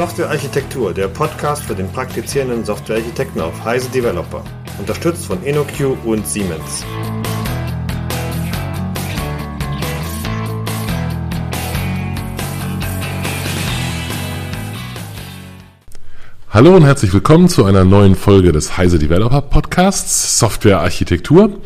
Softwarearchitektur, der Podcast für den praktizierenden Softwarearchitekten auf Heise Developer. Unterstützt von InnoQ und Siemens. Hallo und herzlich willkommen zu einer neuen Folge des Heise Developer Podcasts Softwarearchitektur.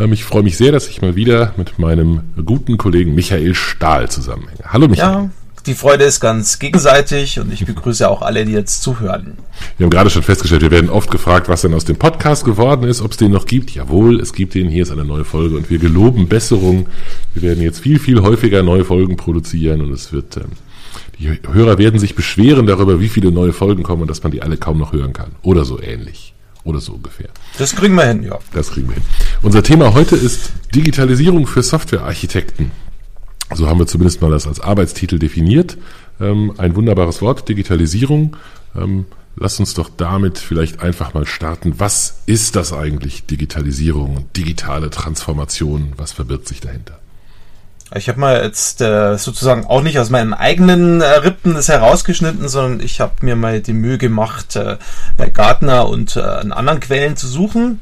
Ähm, ich freue mich sehr, dass ich mal wieder mit meinem guten Kollegen Michael Stahl zusammenhänge. Hallo Michael. Ja, die Freude ist ganz gegenseitig und ich begrüße auch alle, die jetzt zuhören. Wir haben gerade schon festgestellt, wir werden oft gefragt, was denn aus dem Podcast geworden ist, ob es den noch gibt. Jawohl, es gibt den. Hier ist eine neue Folge und wir geloben Besserung. Wir werden jetzt viel, viel häufiger neue Folgen produzieren und es wird ähm, die Hörer werden sich beschweren darüber, wie viele neue Folgen kommen und dass man die alle kaum noch hören kann. Oder so ähnlich. Oder so ungefähr. Das kriegen wir hin, ja. Das kriegen wir hin. Unser Thema heute ist Digitalisierung für Softwarearchitekten. So haben wir zumindest mal das als Arbeitstitel definiert. Ähm, ein wunderbares Wort, Digitalisierung. Ähm, lass uns doch damit vielleicht einfach mal starten. Was ist das eigentlich, Digitalisierung, digitale Transformation? Was verbirgt sich dahinter? Ich habe mal jetzt äh, sozusagen auch nicht aus meinen eigenen äh, Rippen das herausgeschnitten, sondern ich habe mir mal die Mühe gemacht, äh, bei Gartner und äh, an anderen Quellen zu suchen.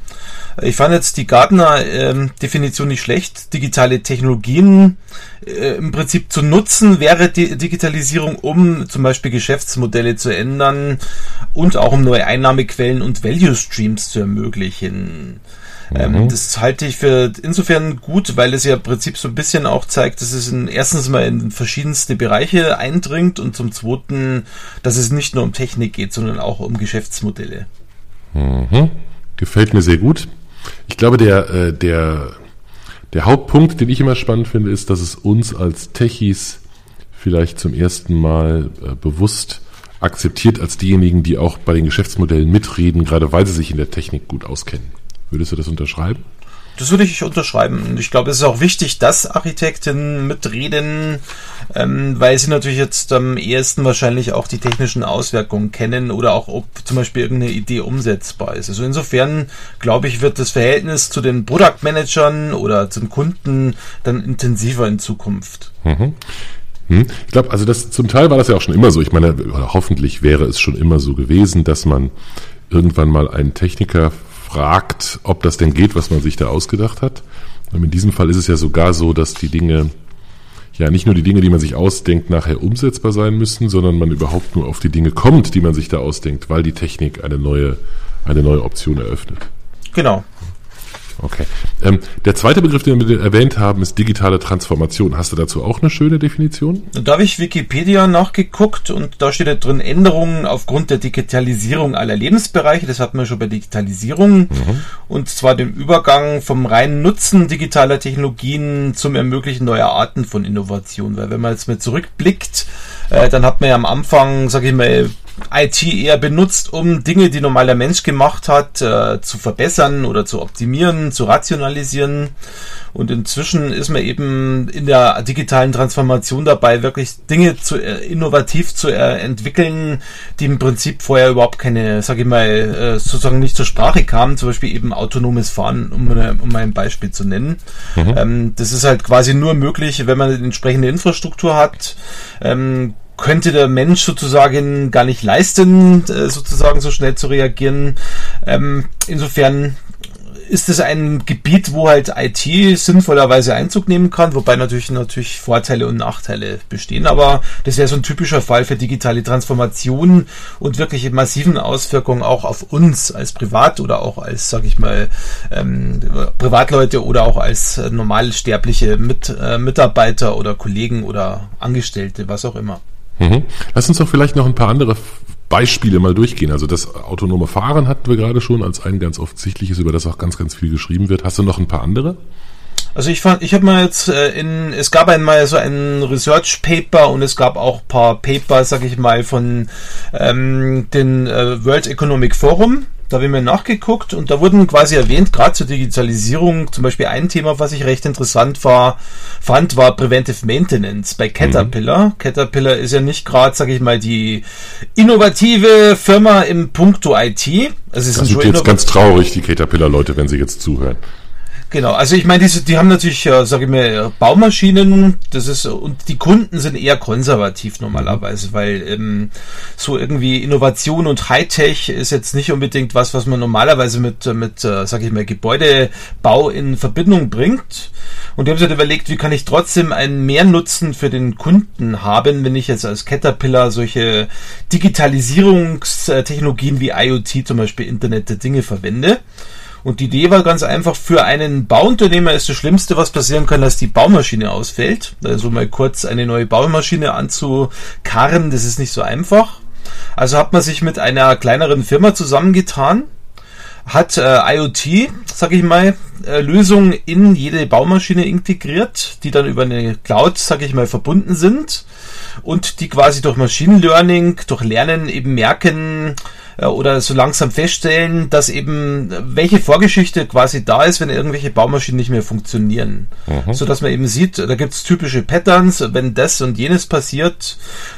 Ich fand jetzt die Gartner-Definition nicht schlecht. Digitale Technologien äh, im Prinzip zu nutzen wäre die Digitalisierung, um zum Beispiel Geschäftsmodelle zu ändern und auch um neue Einnahmequellen und Value Streams zu ermöglichen. Ähm, mhm. das halte ich für insofern gut, weil es ja im Prinzip so ein bisschen auch zeigt, dass es in, erstens mal in verschiedenste Bereiche eindringt und zum zweiten, dass es nicht nur um Technik geht, sondern auch um Geschäftsmodelle. Mhm. Gefällt mir sehr gut. Ich glaube, der, äh, der, der Hauptpunkt, den ich immer spannend finde, ist, dass es uns als Techies vielleicht zum ersten Mal äh, bewusst akzeptiert als diejenigen, die auch bei den Geschäftsmodellen mitreden, gerade weil sie sich in der Technik gut auskennen. Würdest du das unterschreiben? Das würde ich unterschreiben. Und ich glaube, es ist auch wichtig, dass Architekten mitreden, ähm, weil sie natürlich jetzt am ehesten wahrscheinlich auch die technischen Auswirkungen kennen oder auch, ob zum Beispiel irgendeine Idee umsetzbar ist. Also insofern, glaube ich, wird das Verhältnis zu den Product Managern oder zum Kunden dann intensiver in Zukunft. Mhm. Hm. Ich glaube, also das zum Teil war das ja auch schon immer so. Ich meine, hoffentlich wäre es schon immer so gewesen, dass man irgendwann mal einen Techniker fragt, ob das denn geht, was man sich da ausgedacht hat. Und in diesem Fall ist es ja sogar so, dass die Dinge, ja nicht nur die Dinge, die man sich ausdenkt, nachher umsetzbar sein müssen, sondern man überhaupt nur auf die Dinge kommt, die man sich da ausdenkt, weil die Technik eine neue, eine neue Option eröffnet. Genau. Okay. Ähm, der zweite Begriff, den wir erwähnt haben, ist digitale Transformation. Hast du dazu auch eine schöne Definition? Da habe ich Wikipedia nachgeguckt und da steht da drin Änderungen aufgrund der Digitalisierung aller Lebensbereiche. Das hatten wir schon bei Digitalisierung. Mhm. Und zwar den Übergang vom reinen Nutzen digitaler Technologien zum Ermöglichen neuer Arten von Innovation. Weil wenn man jetzt mal zurückblickt, äh, dann hat man ja am Anfang, sage ich mal, IT eher benutzt, um Dinge, die normaler Mensch gemacht hat, äh, zu verbessern oder zu optimieren, zu rationalisieren. Und inzwischen ist man eben in der digitalen Transformation dabei, wirklich Dinge zu äh, innovativ zu äh, entwickeln, die im Prinzip vorher überhaupt keine, sage ich mal, äh, sozusagen nicht zur Sprache kamen. Zum Beispiel eben autonomes Fahren, um, eine, um ein Beispiel zu nennen. Mhm. Ähm, das ist halt quasi nur möglich, wenn man eine entsprechende Infrastruktur hat. Ähm, könnte der Mensch sozusagen gar nicht leisten, äh, sozusagen so schnell zu reagieren. Ähm, insofern ist es ein Gebiet, wo halt IT sinnvollerweise Einzug nehmen kann, wobei natürlich natürlich Vorteile und Nachteile bestehen. Aber das wäre so ein typischer Fall für digitale Transformation und wirkliche massiven Auswirkungen auch auf uns als Privat oder auch als, sag ich mal, ähm, Privatleute oder auch als normalsterbliche Mit, äh, Mitarbeiter oder Kollegen oder Angestellte, was auch immer. Mhm. Lass uns doch vielleicht noch ein paar andere Beispiele mal durchgehen. Also das autonome Fahren hatten wir gerade schon als ein ganz offensichtliches, über das auch ganz, ganz viel geschrieben wird. Hast du noch ein paar andere? Also ich fand, ich habe mal jetzt äh, in, es gab einmal so ein Research Paper und es gab auch paar Paper, sag ich mal, von ähm, den äh, World Economic Forum. Da habe ich mir nachgeguckt und da wurden quasi erwähnt, gerade zur Digitalisierung, zum Beispiel ein Thema, was ich recht interessant war, fand, war Preventive Maintenance bei Caterpillar. Mhm. Caterpillar ist ja nicht gerade, sage ich mal, die innovative Firma im Puncto IT. Also sind jetzt ganz traurig, die Caterpillar-Leute, wenn sie jetzt zuhören. Genau, also ich meine, diese, die haben natürlich, äh, sage ich mal, Baumaschinen, das ist, und die Kunden sind eher konservativ normalerweise, weil ähm, so irgendwie Innovation und Hightech ist jetzt nicht unbedingt was, was man normalerweise mit, mit äh, sage ich mal, Gebäudebau in Verbindung bringt. Und die haben sich halt überlegt, wie kann ich trotzdem einen Mehrnutzen für den Kunden haben, wenn ich jetzt als Caterpillar solche Digitalisierungstechnologien wie IoT, zum Beispiel Internet der Dinge verwende. Und die Idee war ganz einfach, für einen Bauunternehmer ist das Schlimmste, was passieren kann, dass die Baumaschine ausfällt. Also mal kurz eine neue Baumaschine anzukarren, das ist nicht so einfach. Also hat man sich mit einer kleineren Firma zusammengetan, hat äh, IoT, sag ich mal, äh, Lösungen in jede Baumaschine integriert, die dann über eine Cloud, sag ich mal, verbunden sind und die quasi durch Machine Learning, durch Lernen eben merken, äh, oder so langsam feststellen, dass eben welche Vorgeschichte quasi da ist, wenn irgendwelche Baumaschinen nicht mehr funktionieren. Mhm. So dass man eben sieht, da gibt's typische Patterns, wenn das und jenes passiert,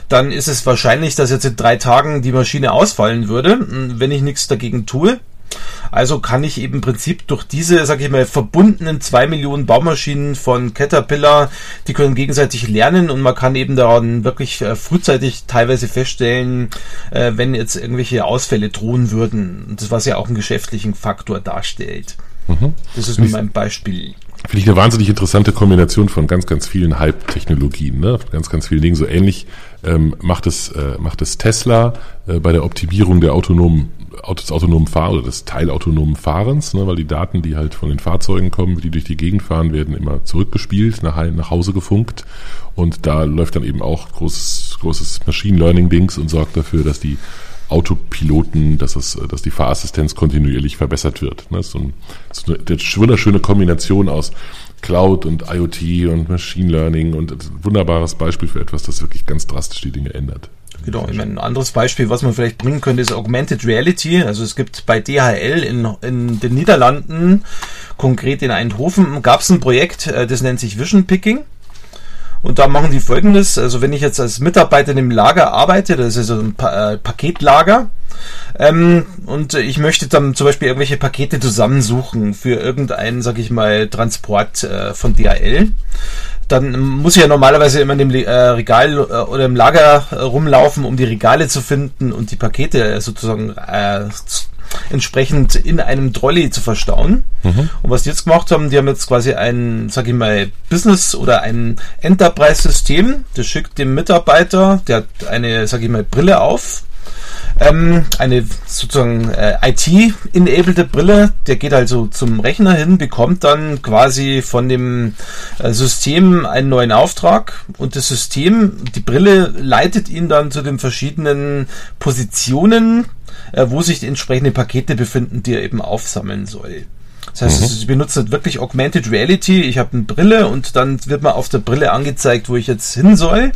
dann ist es wahrscheinlich, dass jetzt in drei Tagen die Maschine ausfallen würde, wenn ich nichts dagegen tue. Also kann ich eben im Prinzip durch diese, sag ich mal, verbundenen zwei Millionen Baumaschinen von Caterpillar, die können gegenseitig lernen und man kann eben daran wirklich äh, frühzeitig teilweise feststellen, äh, wenn jetzt irgendwelche Ausfälle drohen würden. Das was ja auch einen geschäftlichen Faktor darstellt. Mhm. Das ist nur mein Beispiel. Finde ich eine wahnsinnig interessante Kombination von ganz, ganz vielen Hype-Technologien, ne? ganz, ganz vielen Dingen. So ähnlich ähm, macht, es, äh, macht es Tesla äh, bei der Optimierung der autonomen des autonomen Fahr oder des teilautonomen Fahrens, ne, weil die Daten, die halt von den Fahrzeugen kommen, die durch die Gegend fahren, werden immer zurückgespielt, nach, nach Hause gefunkt. Und da läuft dann eben auch großes, großes Machine Learning Dings und sorgt dafür, dass die Autopiloten, dass, es, dass die Fahrassistenz kontinuierlich verbessert wird. Ne, das ist so, ein, so eine wunderschöne Kombination aus Cloud und IoT und Machine Learning und wunderbares Beispiel für etwas, das wirklich ganz drastisch die Dinge ändert. Genau, ich meine, ein anderes Beispiel, was man vielleicht bringen könnte, ist Augmented Reality. Also es gibt bei DHL in, in den Niederlanden, konkret in Eindhoven, gab es ein Projekt, äh, das nennt sich Vision Picking. Und da machen die folgendes, also wenn ich jetzt als Mitarbeiter in einem Lager arbeite, das ist also ein pa äh, Paketlager, ähm, und ich möchte dann zum Beispiel irgendwelche Pakete zusammensuchen für irgendeinen, sag ich mal, Transport äh, von DHL dann muss ich ja normalerweise immer in dem äh, Regal äh, oder im Lager äh, rumlaufen, um die Regale zu finden und die Pakete sozusagen entsprechend in einem Trolley zu verstauen. Mhm. Und was die jetzt gemacht haben, die haben jetzt quasi ein, sag ich mal, Business oder ein Enterprise-System, das schickt dem Mitarbeiter, der hat eine, sag ich mal, Brille auf, ähm, eine sozusagen äh, IT-enablede Brille. Der geht also zum Rechner hin, bekommt dann quasi von dem äh, System einen neuen Auftrag und das System, die Brille leitet ihn dann zu den verschiedenen Positionen, äh, wo sich die entsprechenden Pakete befinden, die er eben aufsammeln soll. Das heißt, mhm. sie benutzen wirklich Augmented Reality. Ich habe eine Brille und dann wird mir auf der Brille angezeigt, wo ich jetzt hin soll.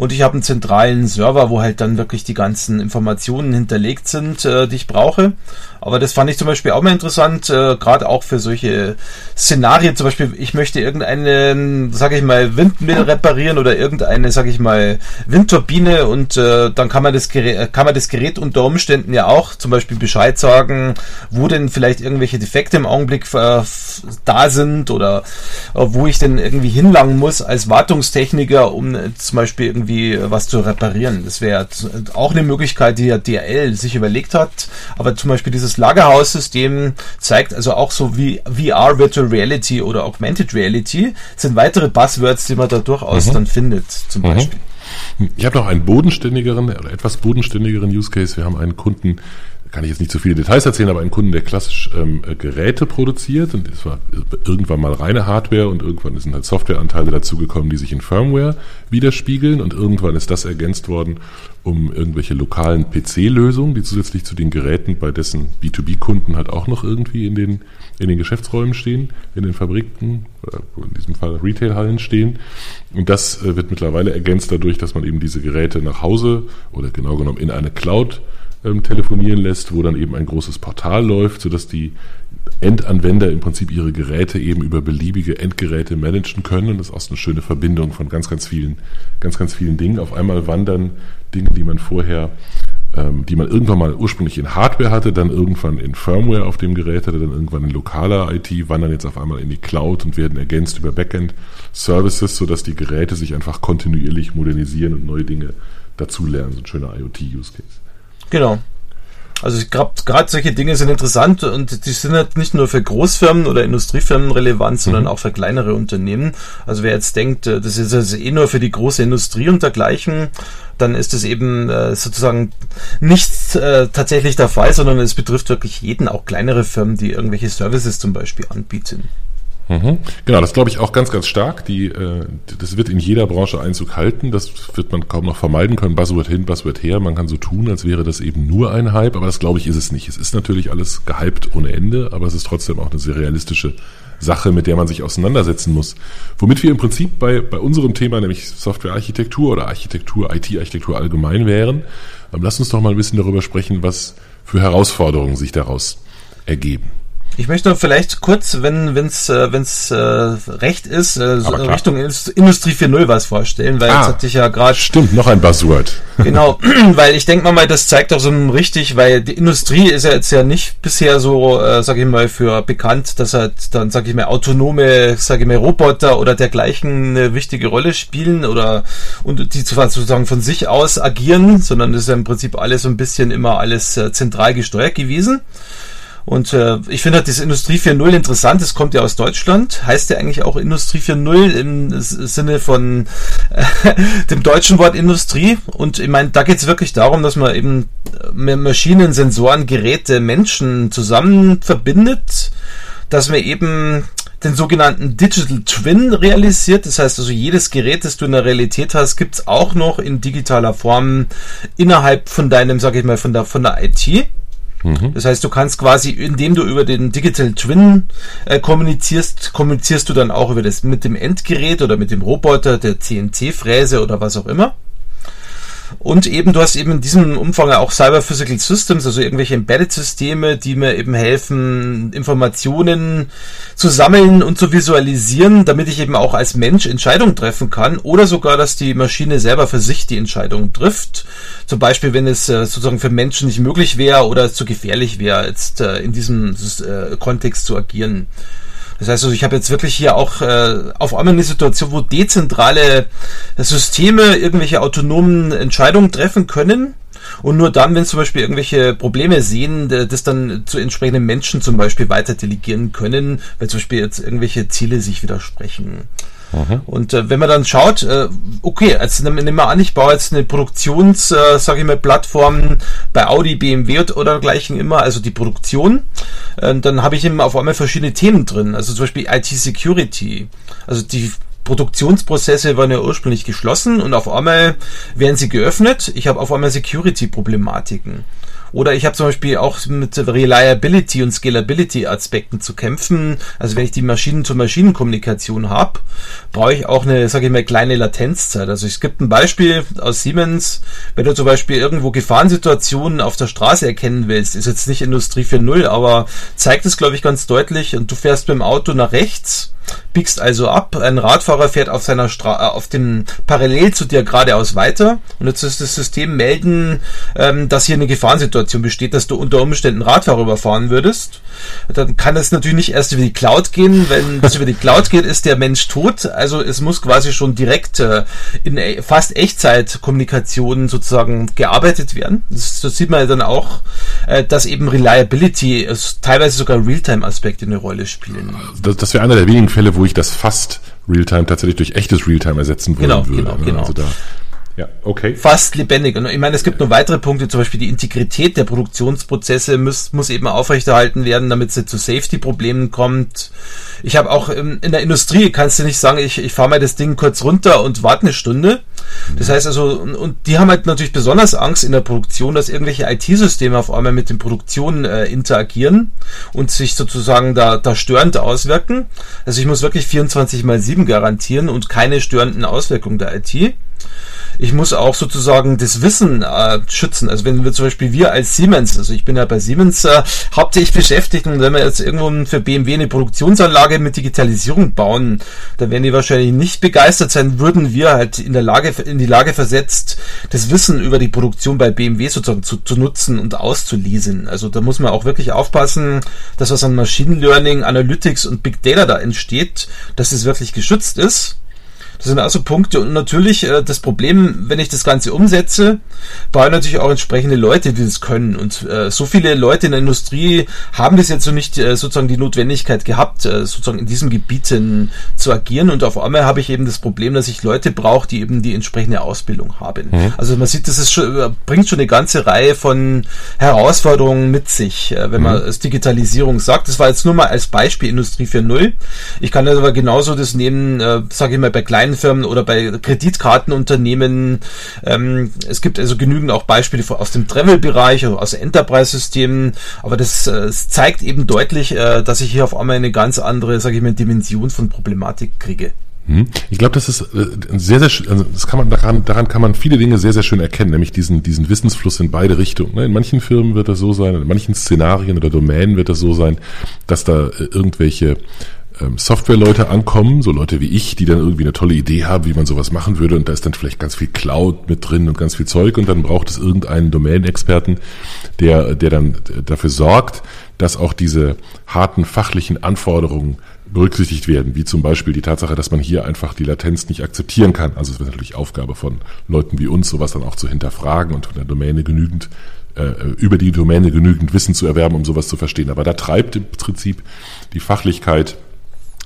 Und ich habe einen zentralen Server, wo halt dann wirklich die ganzen Informationen hinterlegt sind, äh, die ich brauche. Aber das fand ich zum Beispiel auch mal interessant, äh, gerade auch für solche Szenarien. Zum Beispiel, ich möchte irgendeine, sage ich mal, Windmill reparieren oder irgendeine, sage ich mal, Windturbine und äh, dann kann man das Gerät, kann man das Gerät unter Umständen ja auch zum Beispiel Bescheid sagen, wo denn vielleicht irgendwelche Defekte im Augenblick äh, da sind oder äh, wo ich denn irgendwie hinlangen muss als Wartungstechniker, um äh, zum Beispiel irgendwie was zu reparieren. Das wäre auch eine Möglichkeit, die ja DRL sich überlegt hat. Aber zum Beispiel dieses dieses Lagerhaussystem zeigt also auch so wie VR, Virtual Reality oder Augmented Reality sind weitere Buzzwords, die man da durchaus mhm. dann findet, zum mhm. Beispiel. Ich habe noch einen bodenständigeren oder etwas bodenständigeren Use Case. Wir haben einen Kunden, kann ich jetzt nicht zu so viele Details erzählen, aber einen Kunden, der klassisch ähm, Geräte produziert und es war irgendwann mal reine Hardware und irgendwann sind halt Softwareanteile dazugekommen, die sich in Firmware widerspiegeln und irgendwann ist das ergänzt worden um irgendwelche lokalen PC-Lösungen, die zusätzlich zu den Geräten bei dessen B2B-Kunden halt auch noch irgendwie in den, in den Geschäftsräumen stehen, in den Fabriken, oder in diesem Fall Retail-Hallen stehen. Und das äh, wird mittlerweile ergänzt dadurch, dass man eben diese Geräte nach Hause oder genau genommen in eine Cloud ähm, telefonieren lässt, wo dann eben ein großes Portal läuft, sodass die Endanwender im Prinzip ihre Geräte eben über beliebige Endgeräte managen können. Und das ist auch eine schöne Verbindung von ganz, ganz vielen, ganz, ganz vielen Dingen. Auf einmal wandern Dinge, die man vorher ähm, die man irgendwann mal ursprünglich in Hardware hatte, dann irgendwann in Firmware auf dem Gerät hatte, dann irgendwann in lokaler IT, wandern jetzt auf einmal in die Cloud und werden ergänzt über Backend-Services, sodass die Geräte sich einfach kontinuierlich modernisieren und neue Dinge dazulernen. So ein schöner IoT-Use-Case. Genau. Also gerade solche Dinge sind interessant und die sind halt nicht nur für Großfirmen oder Industriefirmen relevant, sondern mhm. auch für kleinere Unternehmen. Also wer jetzt denkt, äh, das ist also eh nur für die große Industrie und dergleichen, dann ist es eben äh, sozusagen nicht äh, tatsächlich der Fall, sondern es betrifft wirklich jeden, auch kleinere Firmen, die irgendwelche Services zum Beispiel anbieten. Mhm. Genau, das glaube ich auch ganz, ganz stark. Die, äh, das wird in jeder Branche Einzug halten. Das wird man kaum noch vermeiden können. Buzzword hin, Buzzword her. Man kann so tun, als wäre das eben nur ein Hype, aber das glaube ich ist es nicht. Es ist natürlich alles gehypt ohne Ende, aber es ist trotzdem auch eine sehr realistische Sache, mit der man sich auseinandersetzen muss. Womit wir im Prinzip bei, bei unserem Thema, nämlich Softwarearchitektur oder Architektur, IT-Architektur allgemein wären. Ähm, lass uns doch mal ein bisschen darüber sprechen, was für Herausforderungen sich daraus ergeben. Ich möchte vielleicht kurz, wenn es äh, wenn's, äh, recht ist, äh, so Richtung Industrie 4.0 was vorstellen, weil ah, jetzt hatte ich ja gerade... Stimmt, noch ein Buzzword. Genau, weil ich denke mal, das zeigt auch so richtig, weil die Industrie ist ja jetzt ja nicht bisher so, äh, sage ich mal, für bekannt, dass halt dann, sage ich mal, autonome, sage ich mal, Roboter oder dergleichen eine wichtige Rolle spielen oder und die sozusagen von sich aus agieren, sondern das ist ja im Prinzip alles so ein bisschen immer alles äh, zentral gesteuert gewesen. Und äh, ich finde halt diese Industrie 4.0 interessant. Es kommt ja aus Deutschland. Heißt ja eigentlich auch Industrie 4.0 im Sinne von äh, dem deutschen Wort Industrie. Und ich meine, da geht es wirklich darum, dass man eben äh, Maschinen, Sensoren, Geräte, Menschen zusammen verbindet. Dass man eben den sogenannten Digital Twin realisiert. Das heißt also, jedes Gerät, das du in der Realität hast, gibt's auch noch in digitaler Form innerhalb von deinem, sag ich mal, von der, von der IT. Mhm. Das heißt, du kannst quasi, indem du über den Digital Twin äh, kommunizierst, kommunizierst du dann auch über das mit dem Endgerät oder mit dem Roboter, der CNC-Fräse oder was auch immer. Und eben, du hast eben in diesem Umfang auch Cyber Physical Systems, also irgendwelche Embedded-Systeme, die mir eben helfen, Informationen zu sammeln und zu visualisieren, damit ich eben auch als Mensch Entscheidungen treffen kann oder sogar, dass die Maschine selber für sich die Entscheidung trifft. Zum Beispiel, wenn es äh, sozusagen für Menschen nicht möglich wäre oder zu gefährlich wäre, jetzt äh, in diesem äh, Kontext zu agieren. Das heißt also, ich habe jetzt wirklich hier auch äh, auf einmal eine Situation, wo dezentrale Systeme irgendwelche autonomen Entscheidungen treffen können. Und nur dann, wenn zum Beispiel irgendwelche Probleme sehen, das dann zu entsprechenden Menschen zum Beispiel weiter delegieren können, weil zum Beispiel jetzt irgendwelche Ziele sich widersprechen. Mhm. Und äh, wenn man dann schaut, äh, okay, also nehmen wir an, ich baue jetzt eine Produktions, äh, sage ich mal, Plattform bei Audi, BMW oder dergleichen immer, also die Produktion, äh, dann habe ich immer auf einmal verschiedene Themen drin, also zum Beispiel IT-Security, also die Produktionsprozesse waren ja ursprünglich geschlossen und auf einmal werden sie geöffnet. Ich habe auf einmal Security-Problematiken. Oder ich habe zum Beispiel auch mit Reliability und Scalability Aspekten zu kämpfen. Also wenn ich die Maschinen-zu-Maschinen-Kommunikation habe, brauche ich auch eine, sage ich mal, kleine Latenzzeit. Also es gibt ein Beispiel aus Siemens, wenn du zum Beispiel irgendwo Gefahrensituationen auf der Straße erkennen willst, ist jetzt nicht Industrie 4.0, aber zeigt es, glaube ich, ganz deutlich und du fährst mit dem Auto nach rechts biegst also ab. Ein Radfahrer fährt auf seiner Stra äh, auf dem parallel zu dir geradeaus weiter und jetzt ist das System melden, ähm, dass hier eine Gefahrensituation besteht, dass du unter Umständen Radfahrer überfahren würdest. Dann kann das natürlich nicht erst über die Cloud gehen. Wenn das über die Cloud geht, ist der Mensch tot. Also es muss quasi schon direkt äh, in e fast Echtzeit-Kommunikation sozusagen gearbeitet werden. Das, das sieht man ja dann auch, äh, dass eben Reliability, äh, teilweise sogar Realtime-Aspekte eine Rolle spielen. Das, das wäre einer der wenigen Fälle, wo ich das fast Realtime tatsächlich durch echtes Realtime ersetzen wollen genau, würde. Genau, ne? genau. Also da ja, okay. Fast lebendig. Und ich meine, es gibt noch weitere Punkte, zum Beispiel die Integrität der Produktionsprozesse muss, muss eben aufrechterhalten werden, damit es zu Safety-Problemen kommt. Ich habe auch in, in, der Industrie, kannst du nicht sagen, ich, ich fahre mal das Ding kurz runter und warte eine Stunde. Das heißt also, und, und, die haben halt natürlich besonders Angst in der Produktion, dass irgendwelche IT-Systeme auf einmal mit den Produktionen äh, interagieren und sich sozusagen da, da störend auswirken. Also ich muss wirklich 24 mal 7 garantieren und keine störenden Auswirkungen der IT. Ich muss auch sozusagen das Wissen äh, schützen. Also wenn wir zum Beispiel wir als Siemens, also ich bin ja bei Siemens äh, hauptsächlich beschäftigt und wenn wir jetzt irgendwo für BMW eine Produktionsanlage mit Digitalisierung bauen, dann werden die wahrscheinlich nicht begeistert sein, würden wir halt in der Lage, in die Lage versetzt, das Wissen über die Produktion bei BMW sozusagen zu, zu nutzen und auszulesen. Also da muss man auch wirklich aufpassen, dass was an Machine Learning, Analytics und Big Data da entsteht, dass es wirklich geschützt ist. Das sind also Punkte und natürlich äh, das Problem, wenn ich das Ganze umsetze, brauche ich natürlich auch entsprechende Leute, die das können. Und äh, so viele Leute in der Industrie haben das jetzt so nicht äh, sozusagen die Notwendigkeit gehabt, äh, sozusagen in diesen Gebieten zu agieren. Und auf einmal habe ich eben das Problem, dass ich Leute brauche, die eben die entsprechende Ausbildung haben. Mhm. Also man sieht, das ist schon, äh, bringt schon eine ganze Reihe von Herausforderungen mit sich, äh, wenn mhm. man es Digitalisierung sagt. Das war jetzt nur mal als Beispiel Industrie 4.0. Ich kann aber genauso das nehmen, äh, sage ich mal, bei kleinen Firmen oder bei Kreditkartenunternehmen. Ähm, es gibt also genügend auch Beispiele aus dem Travel-Bereich, aus Enterprise-Systemen, aber das, äh, das, zeigt eben deutlich, äh, dass ich hier auf einmal eine ganz andere, sage ich mal, Dimension von Problematik kriege. Hm? Ich glaube, das ist äh, sehr, sehr, also das kann man daran, daran kann man viele Dinge sehr, sehr schön erkennen, nämlich diesen, diesen Wissensfluss in beide Richtungen. Ne? In manchen Firmen wird das so sein, in manchen Szenarien oder Domänen wird das so sein, dass da irgendwelche ähm, Softwareleute ankommen, so Leute wie ich, die dann irgendwie eine tolle Idee haben, wie man sowas machen würde und da ist dann vielleicht ganz viel Cloud mit drin und ganz viel Zeug und dann braucht es irgendeinen Domain-Experten, der, der dann dafür sorgt, dass auch diese harten fachlichen Anforderungen berücksichtigt werden, wie zum Beispiel die Tatsache, dass man hier einfach die Latenz nicht akzeptieren kann. Also es wird natürlich Aufgabe von Leuten wie uns, sowas dann auch zu hinterfragen und von der Domäne genügend äh, über die Domäne genügend Wissen zu erwerben, um sowas zu verstehen. Aber da treibt im Prinzip die Fachlichkeit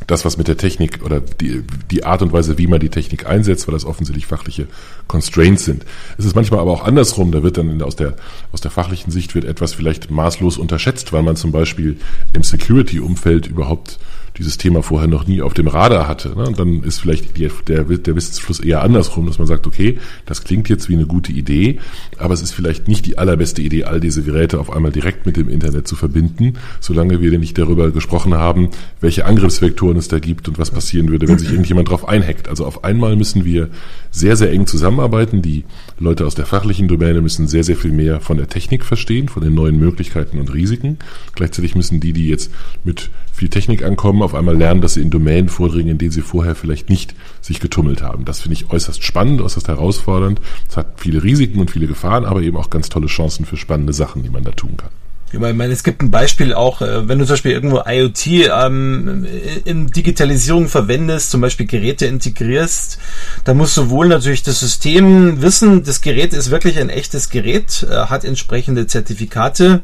das, was mit der Technik oder die, die Art und Weise, wie man die Technik einsetzt, weil das offensichtlich fachliche Constraints sind. Es ist manchmal aber auch andersrum, da wird dann aus der, aus der fachlichen Sicht wird etwas vielleicht maßlos unterschätzt, weil man zum Beispiel im Security-Umfeld überhaupt dieses Thema vorher noch nie auf dem Radar hatte. Ne? Und dann ist vielleicht die, der, der Wissensfluss eher andersrum, dass man sagt, okay, das klingt jetzt wie eine gute Idee, aber es ist vielleicht nicht die allerbeste Idee, all diese Geräte auf einmal direkt mit dem Internet zu verbinden, solange wir nicht darüber gesprochen haben, welche Angriffsvektoren es da gibt und was passieren würde, wenn sich irgendjemand drauf einhackt. Also auf einmal müssen wir sehr, sehr eng zusammenarbeiten. Die Leute aus der fachlichen Domäne müssen sehr, sehr viel mehr von der Technik verstehen, von den neuen Möglichkeiten und Risiken. Gleichzeitig müssen die, die jetzt mit viel Technik ankommen, auf einmal lernen, dass sie in Domänen vordringen, in denen sie vorher vielleicht nicht sich getummelt haben. Das finde ich äußerst spannend, äußerst herausfordernd. Es hat viele Risiken und viele Gefahren, aber eben auch ganz tolle Chancen für spannende Sachen, die man da tun kann. Ich meine, es gibt ein Beispiel auch, äh, wenn du zum Beispiel irgendwo IoT ähm, in Digitalisierung verwendest, zum Beispiel Geräte integrierst, da muss sowohl natürlich das System wissen, das Gerät ist wirklich ein echtes Gerät, äh, hat entsprechende Zertifikate.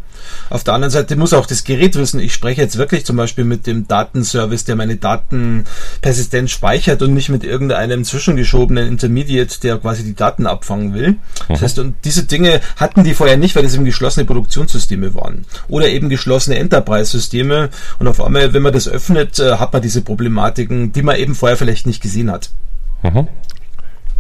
Auf der anderen Seite muss auch das Gerät wissen, ich spreche jetzt wirklich zum Beispiel mit dem Datenservice, der meine Daten persistent speichert und nicht mit irgendeinem zwischengeschobenen Intermediate, der quasi die Daten abfangen will. Das mhm. heißt, und diese Dinge hatten die vorher nicht, weil das eben geschlossene Produktionssysteme waren. Oder eben geschlossene Enterprise-Systeme. Und auf einmal, wenn man das öffnet, äh, hat man diese Problematiken, die man eben vorher vielleicht nicht gesehen hat. Mhm.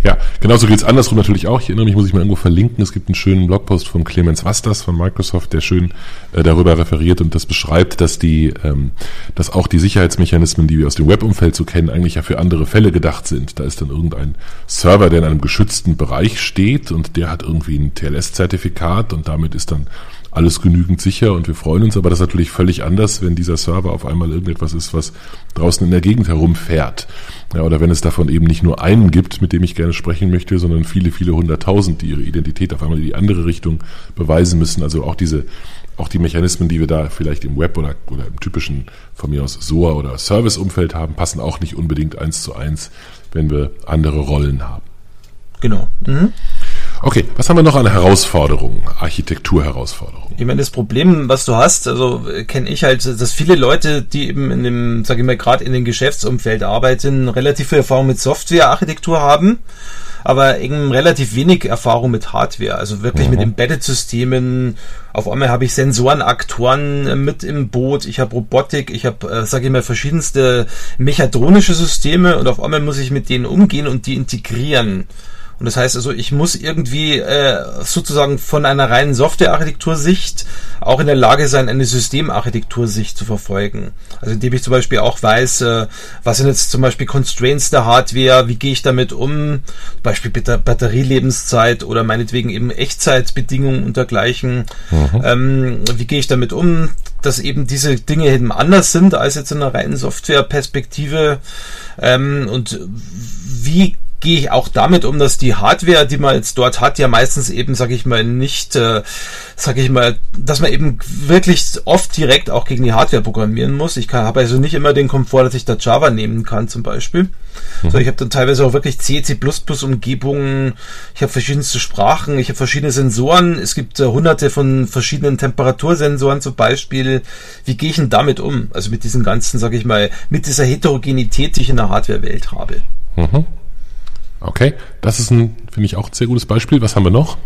Ja, genauso geht es andersrum natürlich auch. Ich erinnere mich, muss ich mal irgendwo verlinken. Es gibt einen schönen Blogpost von Clemens Vastas von Microsoft, der schön äh, darüber referiert und das beschreibt, dass die, ähm, dass auch die Sicherheitsmechanismen, die wir aus dem Webumfeld so kennen, eigentlich ja für andere Fälle gedacht sind. Da ist dann irgendein Server, der in einem geschützten Bereich steht und der hat irgendwie ein TLS-Zertifikat und damit ist dann alles genügend sicher und wir freuen uns, aber das ist natürlich völlig anders, wenn dieser Server auf einmal irgendetwas ist, was draußen in der Gegend herumfährt. Ja, oder wenn es davon eben nicht nur einen gibt, mit dem ich gerne sprechen möchte, sondern viele, viele hunderttausend, die ihre Identität auf einmal in die andere Richtung beweisen müssen. Also auch diese, auch die Mechanismen, die wir da vielleicht im Web oder, oder im typischen von mir aus SOA oder Service-Umfeld haben, passen auch nicht unbedingt eins zu eins, wenn wir andere Rollen haben. Genau. Mhm. Okay, was haben wir noch an Herausforderungen, Architekturherausforderungen? Ich meine, das Problem, was du hast, also kenne ich halt, dass viele Leute, die eben in dem, sage ich mal, gerade in dem Geschäftsumfeld arbeiten, relativ viel Erfahrung mit Softwarearchitektur haben, aber eben relativ wenig Erfahrung mit Hardware, also wirklich mhm. mit Embedded-Systemen. Auf einmal habe ich Sensoren, Aktoren mit im Boot, ich habe Robotik, ich habe, äh, sage ich mal, verschiedenste mechatronische Systeme und auf einmal muss ich mit denen umgehen und die integrieren. Und das heißt also, ich muss irgendwie äh, sozusagen von einer reinen Softwarearchitektursicht auch in der Lage sein, eine Systemarchitektursicht zu verfolgen. Also indem ich zum Beispiel auch weiß, äh, was sind jetzt zum Beispiel Constraints der Hardware, wie gehe ich damit um, Beispiel Batterielebenszeit oder meinetwegen eben Echtzeitbedingungen und dergleichen. Mhm. Ähm, wie gehe ich damit um, dass eben diese Dinge eben anders sind als jetzt in einer reinen Softwareperspektive ähm, und wie gehe ich auch damit um, dass die Hardware, die man jetzt dort hat, ja meistens eben, sage ich mal, nicht, äh, sage ich mal, dass man eben wirklich oft direkt auch gegen die Hardware programmieren muss. Ich habe also nicht immer den Komfort, dass ich da Java nehmen kann zum Beispiel. Mhm. So, ich habe dann teilweise auch wirklich C, C++ Umgebungen. Ich habe verschiedenste Sprachen. Ich habe verschiedene Sensoren. Es gibt äh, hunderte von verschiedenen Temperatursensoren zum Beispiel. Wie gehe ich denn damit um? Also mit diesen ganzen, sage ich mal, mit dieser Heterogenität, die ich in der Hardware-Welt habe. Mhm. Okay, das ist ein, finde ich, auch ein sehr gutes Beispiel. Was haben wir noch?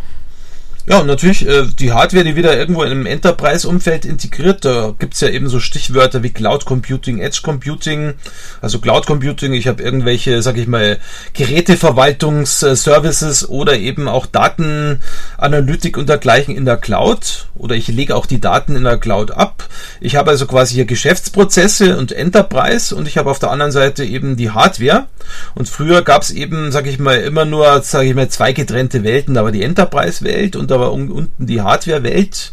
Ja, und natürlich äh, die Hardware, die wieder irgendwo einem Enterprise-Umfeld integriert. Da gibt's ja eben so Stichwörter wie Cloud Computing, Edge Computing. Also Cloud Computing, ich habe irgendwelche, sag ich mal, Geräteverwaltungsservices oder eben auch Datenanalytik und dergleichen in der Cloud. Oder ich lege auch die Daten in der Cloud ab. Ich habe also quasi hier Geschäftsprozesse und Enterprise und ich habe auf der anderen Seite eben die Hardware. Und früher gab's eben, sag ich mal, immer nur, sag ich mal, zwei getrennte Welten. Da war die Enterprise-Welt und aber unten die Hardware-Welt.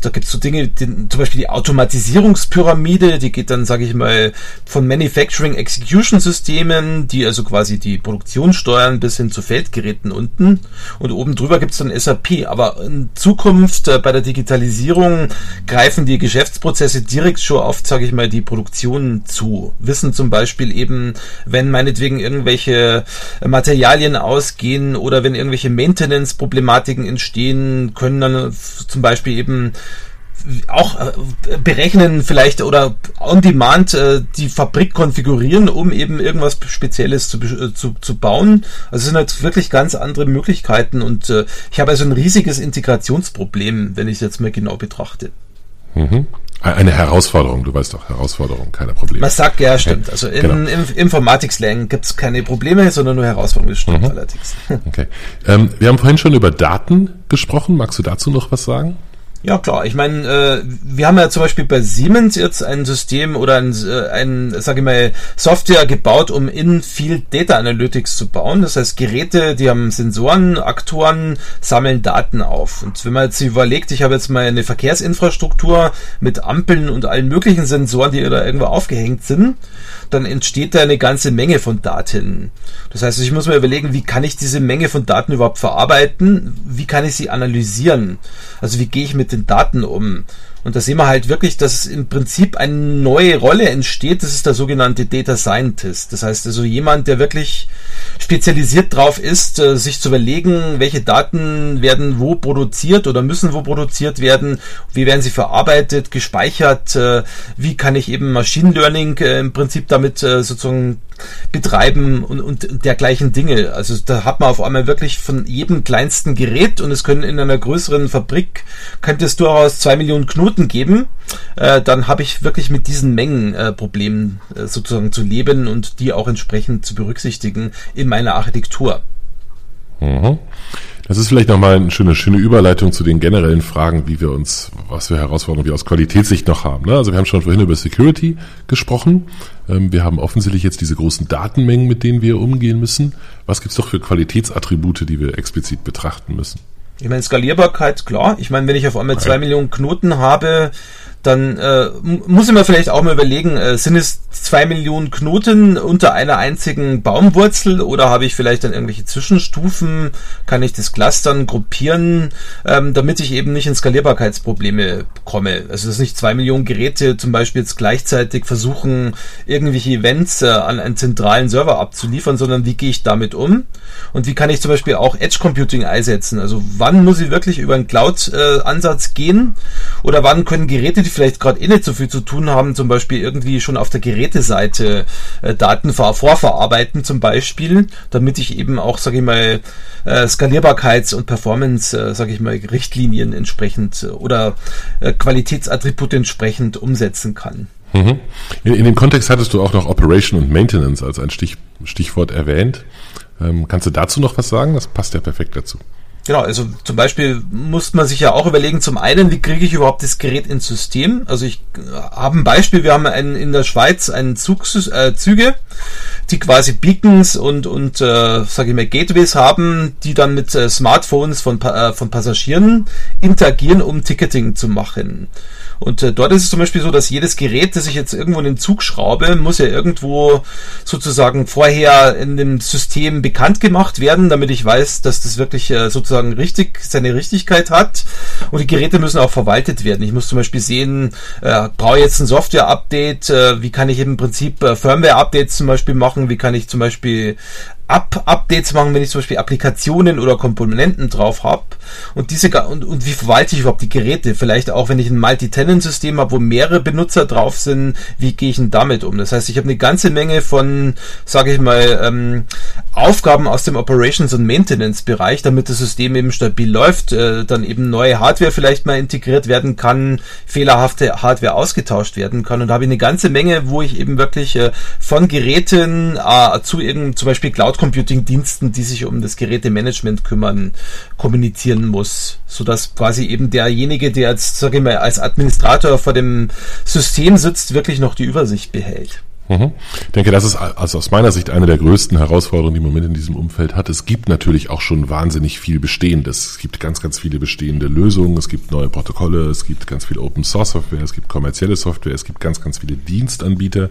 Da gibt es so Dinge, die, zum Beispiel die Automatisierungspyramide, die geht dann, sage ich mal, von Manufacturing Execution Systemen, die also quasi die Produktion steuern, bis hin zu Feldgeräten unten. Und oben drüber gibt es dann SAP. Aber in Zukunft äh, bei der Digitalisierung greifen die Geschäftsprozesse direkt schon auf, sage ich mal, die Produktion zu. Wissen zum Beispiel eben, wenn meinetwegen irgendwelche Materialien ausgehen oder wenn irgendwelche Maintenance-Problematiken entstehen, entstehen, können dann zum Beispiel eben auch äh, berechnen vielleicht oder on demand äh, die Fabrik konfigurieren, um eben irgendwas Spezielles zu, äh, zu, zu bauen. Also es sind halt wirklich ganz andere Möglichkeiten und äh, ich habe also ein riesiges Integrationsproblem, wenn ich es jetzt mal genau betrachte. Mhm. Eine Herausforderung, du weißt doch, Herausforderung, keine Probleme. Man sagt, ja, stimmt. Also in, genau. im Informatik-Slang gibt es keine Probleme, sondern nur Herausforderungen, das stimmt mhm. allerdings. Okay. Ähm, wir haben vorhin schon über Daten gesprochen. Magst du dazu noch was sagen? Ja klar, ich meine, äh, wir haben ja zum Beispiel bei Siemens jetzt ein System oder ein, äh, ein sage ich mal, Software gebaut, um In-Field Data Analytics zu bauen. Das heißt, Geräte, die haben Sensoren, Aktoren, sammeln Daten auf. Und wenn man jetzt überlegt, ich habe jetzt mal eine Verkehrsinfrastruktur mit Ampeln und allen möglichen Sensoren, die da irgendwo aufgehängt sind, dann entsteht da eine ganze Menge von Daten. Das heißt, ich muss mir überlegen, wie kann ich diese Menge von Daten überhaupt verarbeiten? Wie kann ich sie analysieren? Also wie gehe ich mit den Daten um? Und da sehen wir halt wirklich, dass im Prinzip eine neue Rolle entsteht. Das ist der sogenannte Data Scientist. Das heißt also jemand, der wirklich spezialisiert drauf ist, äh, sich zu überlegen, welche Daten werden wo produziert oder müssen wo produziert werden, wie werden sie verarbeitet, gespeichert, äh, wie kann ich eben Machine Learning äh, im Prinzip damit sozusagen betreiben und, und dergleichen Dinge. Also da hat man auf einmal wirklich von jedem kleinsten Gerät und es können in einer größeren Fabrik, könnte es durchaus zwei Millionen Knoten geben. Äh, dann habe ich wirklich mit diesen Mengenproblemen äh, äh, sozusagen zu leben und die auch entsprechend zu berücksichtigen in meiner Architektur. Mhm. Das ist vielleicht nochmal eine schöne, schöne Überleitung zu den generellen Fragen, wie wir uns, was für Herausforderungen wir aus Qualitätssicht noch haben. Ne? Also wir haben schon vorhin über Security gesprochen. Ähm, wir haben offensichtlich jetzt diese großen Datenmengen, mit denen wir umgehen müssen. Was gibt es doch für Qualitätsattribute, die wir explizit betrachten müssen? Ich meine, Skalierbarkeit, klar. Ich meine, wenn ich auf einmal zwei Millionen Knoten habe, dann äh, muss ich mir vielleicht auch mal überlegen, äh, sind es zwei Millionen Knoten unter einer einzigen Baumwurzel oder habe ich vielleicht dann irgendwelche Zwischenstufen? Kann ich das Clustern gruppieren, ähm, damit ich eben nicht in Skalierbarkeitsprobleme komme? Also dass nicht zwei Millionen Geräte zum Beispiel jetzt gleichzeitig versuchen, irgendwelche Events äh, an einen zentralen Server abzuliefern, sondern wie gehe ich damit um? Und wie kann ich zum Beispiel auch Edge Computing einsetzen? Also wann muss ich wirklich über einen Cloud-Ansatz äh, gehen? Oder wann können Geräte, die vielleicht gerade eh nicht so viel zu tun haben, zum Beispiel irgendwie schon auf der Geräteseite äh, Daten vorverarbeiten zum Beispiel, damit ich eben auch, sage ich mal, äh, Skalierbarkeits- und Performance, äh, sage ich mal, Richtlinien entsprechend äh, oder äh, Qualitätsattribute entsprechend umsetzen kann. Mhm. In, in, dem Kontext hattest du auch noch Operation und Maintenance als ein Stich, Stichwort erwähnt. Ähm, kannst du dazu noch was sagen? Das passt ja perfekt dazu. Genau, also zum Beispiel muss man sich ja auch überlegen, zum einen, wie kriege ich überhaupt das Gerät ins System? Also ich äh, habe ein Beispiel, wir haben einen, in der Schweiz einen Zug, äh, Züge, die quasi Beacons und, und äh, sage ich mal, Gateways haben, die dann mit äh, Smartphones von, äh, von Passagieren interagieren, um Ticketing zu machen. Und äh, dort ist es zum Beispiel so, dass jedes Gerät, das ich jetzt irgendwo in den Zug schraube, muss ja irgendwo sozusagen vorher in dem System bekannt gemacht werden, damit ich weiß, dass das wirklich äh, sozusagen richtig seine Richtigkeit hat. Und die Geräte müssen auch verwaltet werden. Ich muss zum Beispiel sehen, äh, brauche ich jetzt ein Software-Update, äh, wie kann ich im Prinzip äh, Firmware-Updates zum Beispiel machen, wie kann ich zum Beispiel Up Updates machen, wenn ich zum Beispiel Applikationen oder Komponenten drauf habe. Und diese und, und wie verwalte ich überhaupt die Geräte? Vielleicht auch, wenn ich ein Multi-Tenant-System habe, wo mehrere Benutzer drauf sind, wie gehe ich denn damit um? Das heißt, ich habe eine ganze Menge von, sage ich mal, ähm, Aufgaben aus dem Operations- und Maintenance-Bereich, damit das System eben stabil läuft, äh, dann eben neue Hardware vielleicht mal integriert werden kann, fehlerhafte Hardware ausgetauscht werden kann. Und da habe ich eine ganze Menge, wo ich eben wirklich äh, von Geräten äh, zu eben zum Beispiel Cloud Computing-Diensten, die sich um das Gerätemanagement kümmern, kommunizieren muss, sodass quasi eben derjenige, der jetzt, sage ich mal, als Administrator vor dem System sitzt, wirklich noch die Übersicht behält. Mhm. Ich denke, das ist also aus meiner Sicht eine der größten Herausforderungen, die man mit in diesem Umfeld hat. Es gibt natürlich auch schon wahnsinnig viel Bestehendes. Es gibt ganz, ganz viele bestehende Lösungen, es gibt neue Protokolle, es gibt ganz viel Open Source Software, es gibt kommerzielle Software, es gibt ganz, ganz viele Dienstanbieter,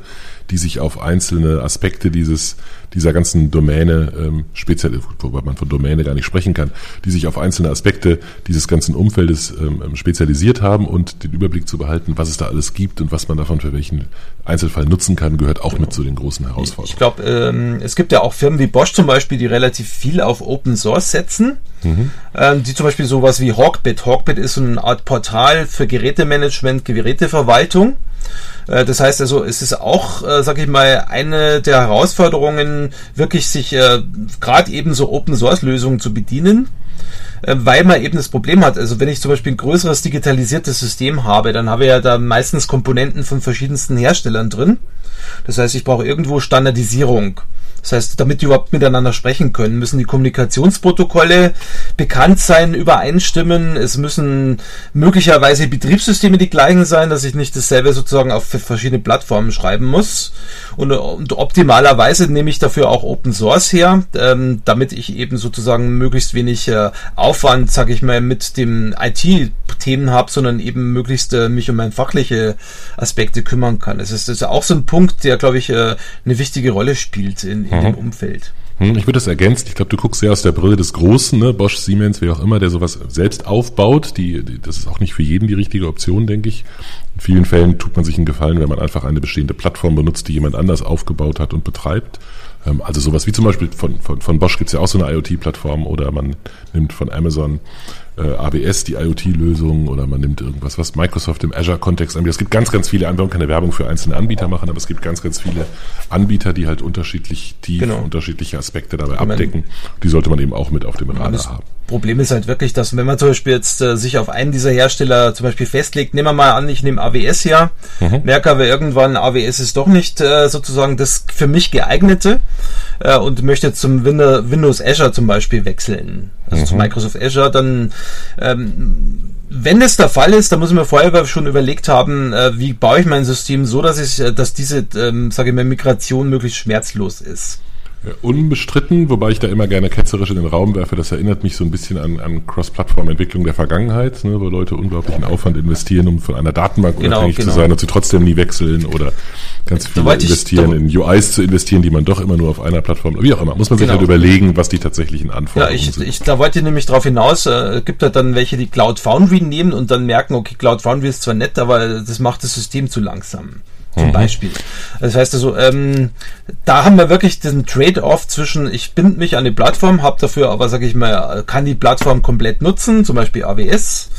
die sich auf einzelne Aspekte dieses, dieser ganzen Domäne ähm, speziell, wobei man von Domäne gar nicht sprechen kann, die sich auf einzelne Aspekte dieses ganzen Umfeldes ähm, ähm, spezialisiert haben und den Überblick zu behalten, was es da alles gibt und was man davon für welchen Einzelfall nutzen kann, gehört auch genau. mit zu den großen Herausforderungen. Ich glaube, ähm, es gibt ja auch Firmen wie Bosch zum Beispiel, die relativ viel auf Open Source setzen, mhm. ähm, die zum Beispiel sowas wie Hawkbit. Hawkbit ist so eine Art Portal für Gerätemanagement, Geräteverwaltung. Äh, das heißt also, es ist auch, äh, sag ich mal, eine der Herausforderungen, wirklich sich äh, gerade eben so Open Source Lösungen zu bedienen äh, weil man eben das Problem hat. Also wenn ich zum Beispiel ein größeres digitalisiertes System habe, dann habe ich ja da meistens Komponenten von verschiedensten Herstellern drin. Das heißt, ich brauche irgendwo Standardisierung. Das heißt, damit die überhaupt miteinander sprechen können, müssen die Kommunikationsprotokolle bekannt sein, übereinstimmen. Es müssen möglicherweise Betriebssysteme die gleichen sein, dass ich nicht dasselbe sozusagen auf verschiedene Plattformen schreiben muss. Und, und optimalerweise nehme ich dafür auch Open Source her, ähm, damit ich eben sozusagen möglichst wenig äh, Aufwand, sage ich mal, mit dem IT-Themen habe, sondern eben möglichst äh, mich um meine fachliche Aspekte kümmern kann. Es ist, das ist auch so ein Punkt, der, glaube ich, äh, eine wichtige Rolle spielt in, in mhm. dem Umfeld. Hm, ich würde das ergänzen. Ich glaube, du guckst sehr aus der Brille des Großen, ne? Bosch, Siemens, wer auch immer, der sowas selbst aufbaut. Die, die, das ist auch nicht für jeden die richtige Option, denke ich. In vielen Fällen tut man sich einen Gefallen, wenn man einfach eine bestehende Plattform benutzt, die jemand anders aufgebaut hat und betreibt. Ähm, also sowas wie zum Beispiel von, von, von Bosch gibt's ja auch so eine IoT-Plattform oder man nimmt von Amazon äh, ABS die IoT-Lösung oder man nimmt irgendwas, was Microsoft im Azure-Kontext anbietet. Es gibt ganz, ganz viele Anbieter, keine Werbung für einzelne Anbieter machen, aber es gibt ganz, ganz viele Anbieter, die halt unterschiedlich tief, genau. unterschiedliche Aspekte dabei ich abdecken. Die sollte man eben auch mit auf dem Radar haben. Problem ist halt wirklich, dass wenn man zum Beispiel jetzt äh, sich auf einen dieser Hersteller zum Beispiel festlegt, nehmen wir mal an, ich nehme AWS her, mhm. merke aber irgendwann, AWS ist doch nicht äh, sozusagen das für mich geeignete äh, und möchte zum Windows Azure zum Beispiel wechseln, also mhm. zu Microsoft Azure, dann ähm, wenn das der Fall ist, dann muss ich mir vorher schon überlegt haben, äh, wie baue ich mein System so, dass ich, äh, dass diese, ähm, sage ich mal, Migration möglichst schmerzlos ist. Unbestritten, wobei ich da immer gerne ketzerisch in den Raum werfe. Das erinnert mich so ein bisschen an, an Cross-Plattform-Entwicklung der Vergangenheit, ne, wo Leute unglaublichen Aufwand investieren, um von einer Datenbank genau, unabhängig genau. zu sein und sie trotzdem nie wechseln oder ganz viel investieren, in UIs zu investieren, die man doch immer nur auf einer Plattform, wie auch immer, muss man sich genau. halt überlegen, was die tatsächlichen Anforderungen ja, ich, sind. Ich, da wollte ich nämlich darauf hinaus, äh, gibt da dann welche, die Cloud Foundry nehmen und dann merken, okay, Cloud Foundry ist zwar nett, aber das macht das System zu langsam zum mhm. Beispiel. Das heißt also, ähm, da haben wir wirklich den Trade-off zwischen, ich binde mich an die Plattform, habe dafür aber, sage ich mal, kann die Plattform komplett nutzen, zum Beispiel AWS,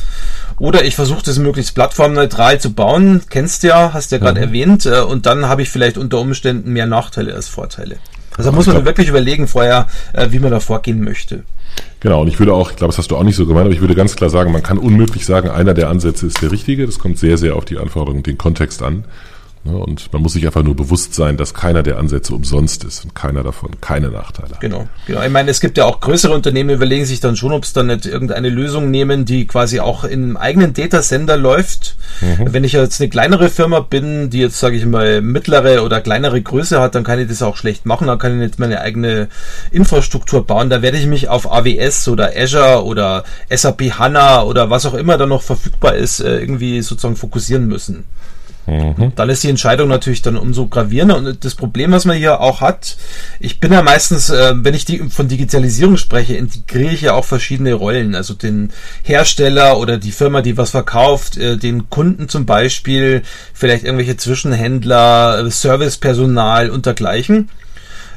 oder ich versuche das möglichst plattformneutral zu bauen, kennst ja, hast ja gerade mhm. erwähnt, äh, und dann habe ich vielleicht unter Umständen mehr Nachteile als Vorteile. Also da muss man wirklich überlegen vorher, äh, wie man da vorgehen möchte. Genau, und ich würde auch, ich glaube, das hast du auch nicht so gemeint, aber ich würde ganz klar sagen, man kann unmöglich sagen, einer der Ansätze ist der richtige. Das kommt sehr, sehr auf die Anforderungen, den Kontext an. Ne? Und man muss sich einfach nur bewusst sein, dass keiner der Ansätze umsonst ist und keiner davon keine Nachteile hat. Genau, genau. Ich meine, es gibt ja auch größere Unternehmen, überlegen sich dann schon, ob es dann nicht irgendeine Lösung nehmen, die quasi auch im eigenen Datasender läuft. Mhm. Wenn ich jetzt eine kleinere Firma bin, die jetzt, sage ich mal, mittlere oder kleinere Größe hat, dann kann ich das auch schlecht machen. Dann kann ich nicht meine eigene Infrastruktur bauen. Da werde ich mich auf AWS oder Azure oder SAP HANA oder was auch immer da noch verfügbar ist, äh, irgendwie sozusagen fokussieren müssen. Mhm. Dann ist die Entscheidung natürlich dann umso gravierender. Und das Problem, was man hier auch hat, ich bin ja meistens, äh, wenn ich die, von Digitalisierung spreche, integriere ich ja auch verschiedene Rollen. Also den Hersteller oder die Firma, die was verkauft, äh, den Kunden zum Beispiel, vielleicht irgendwelche Zwischenhändler, äh, Servicepersonal und dergleichen.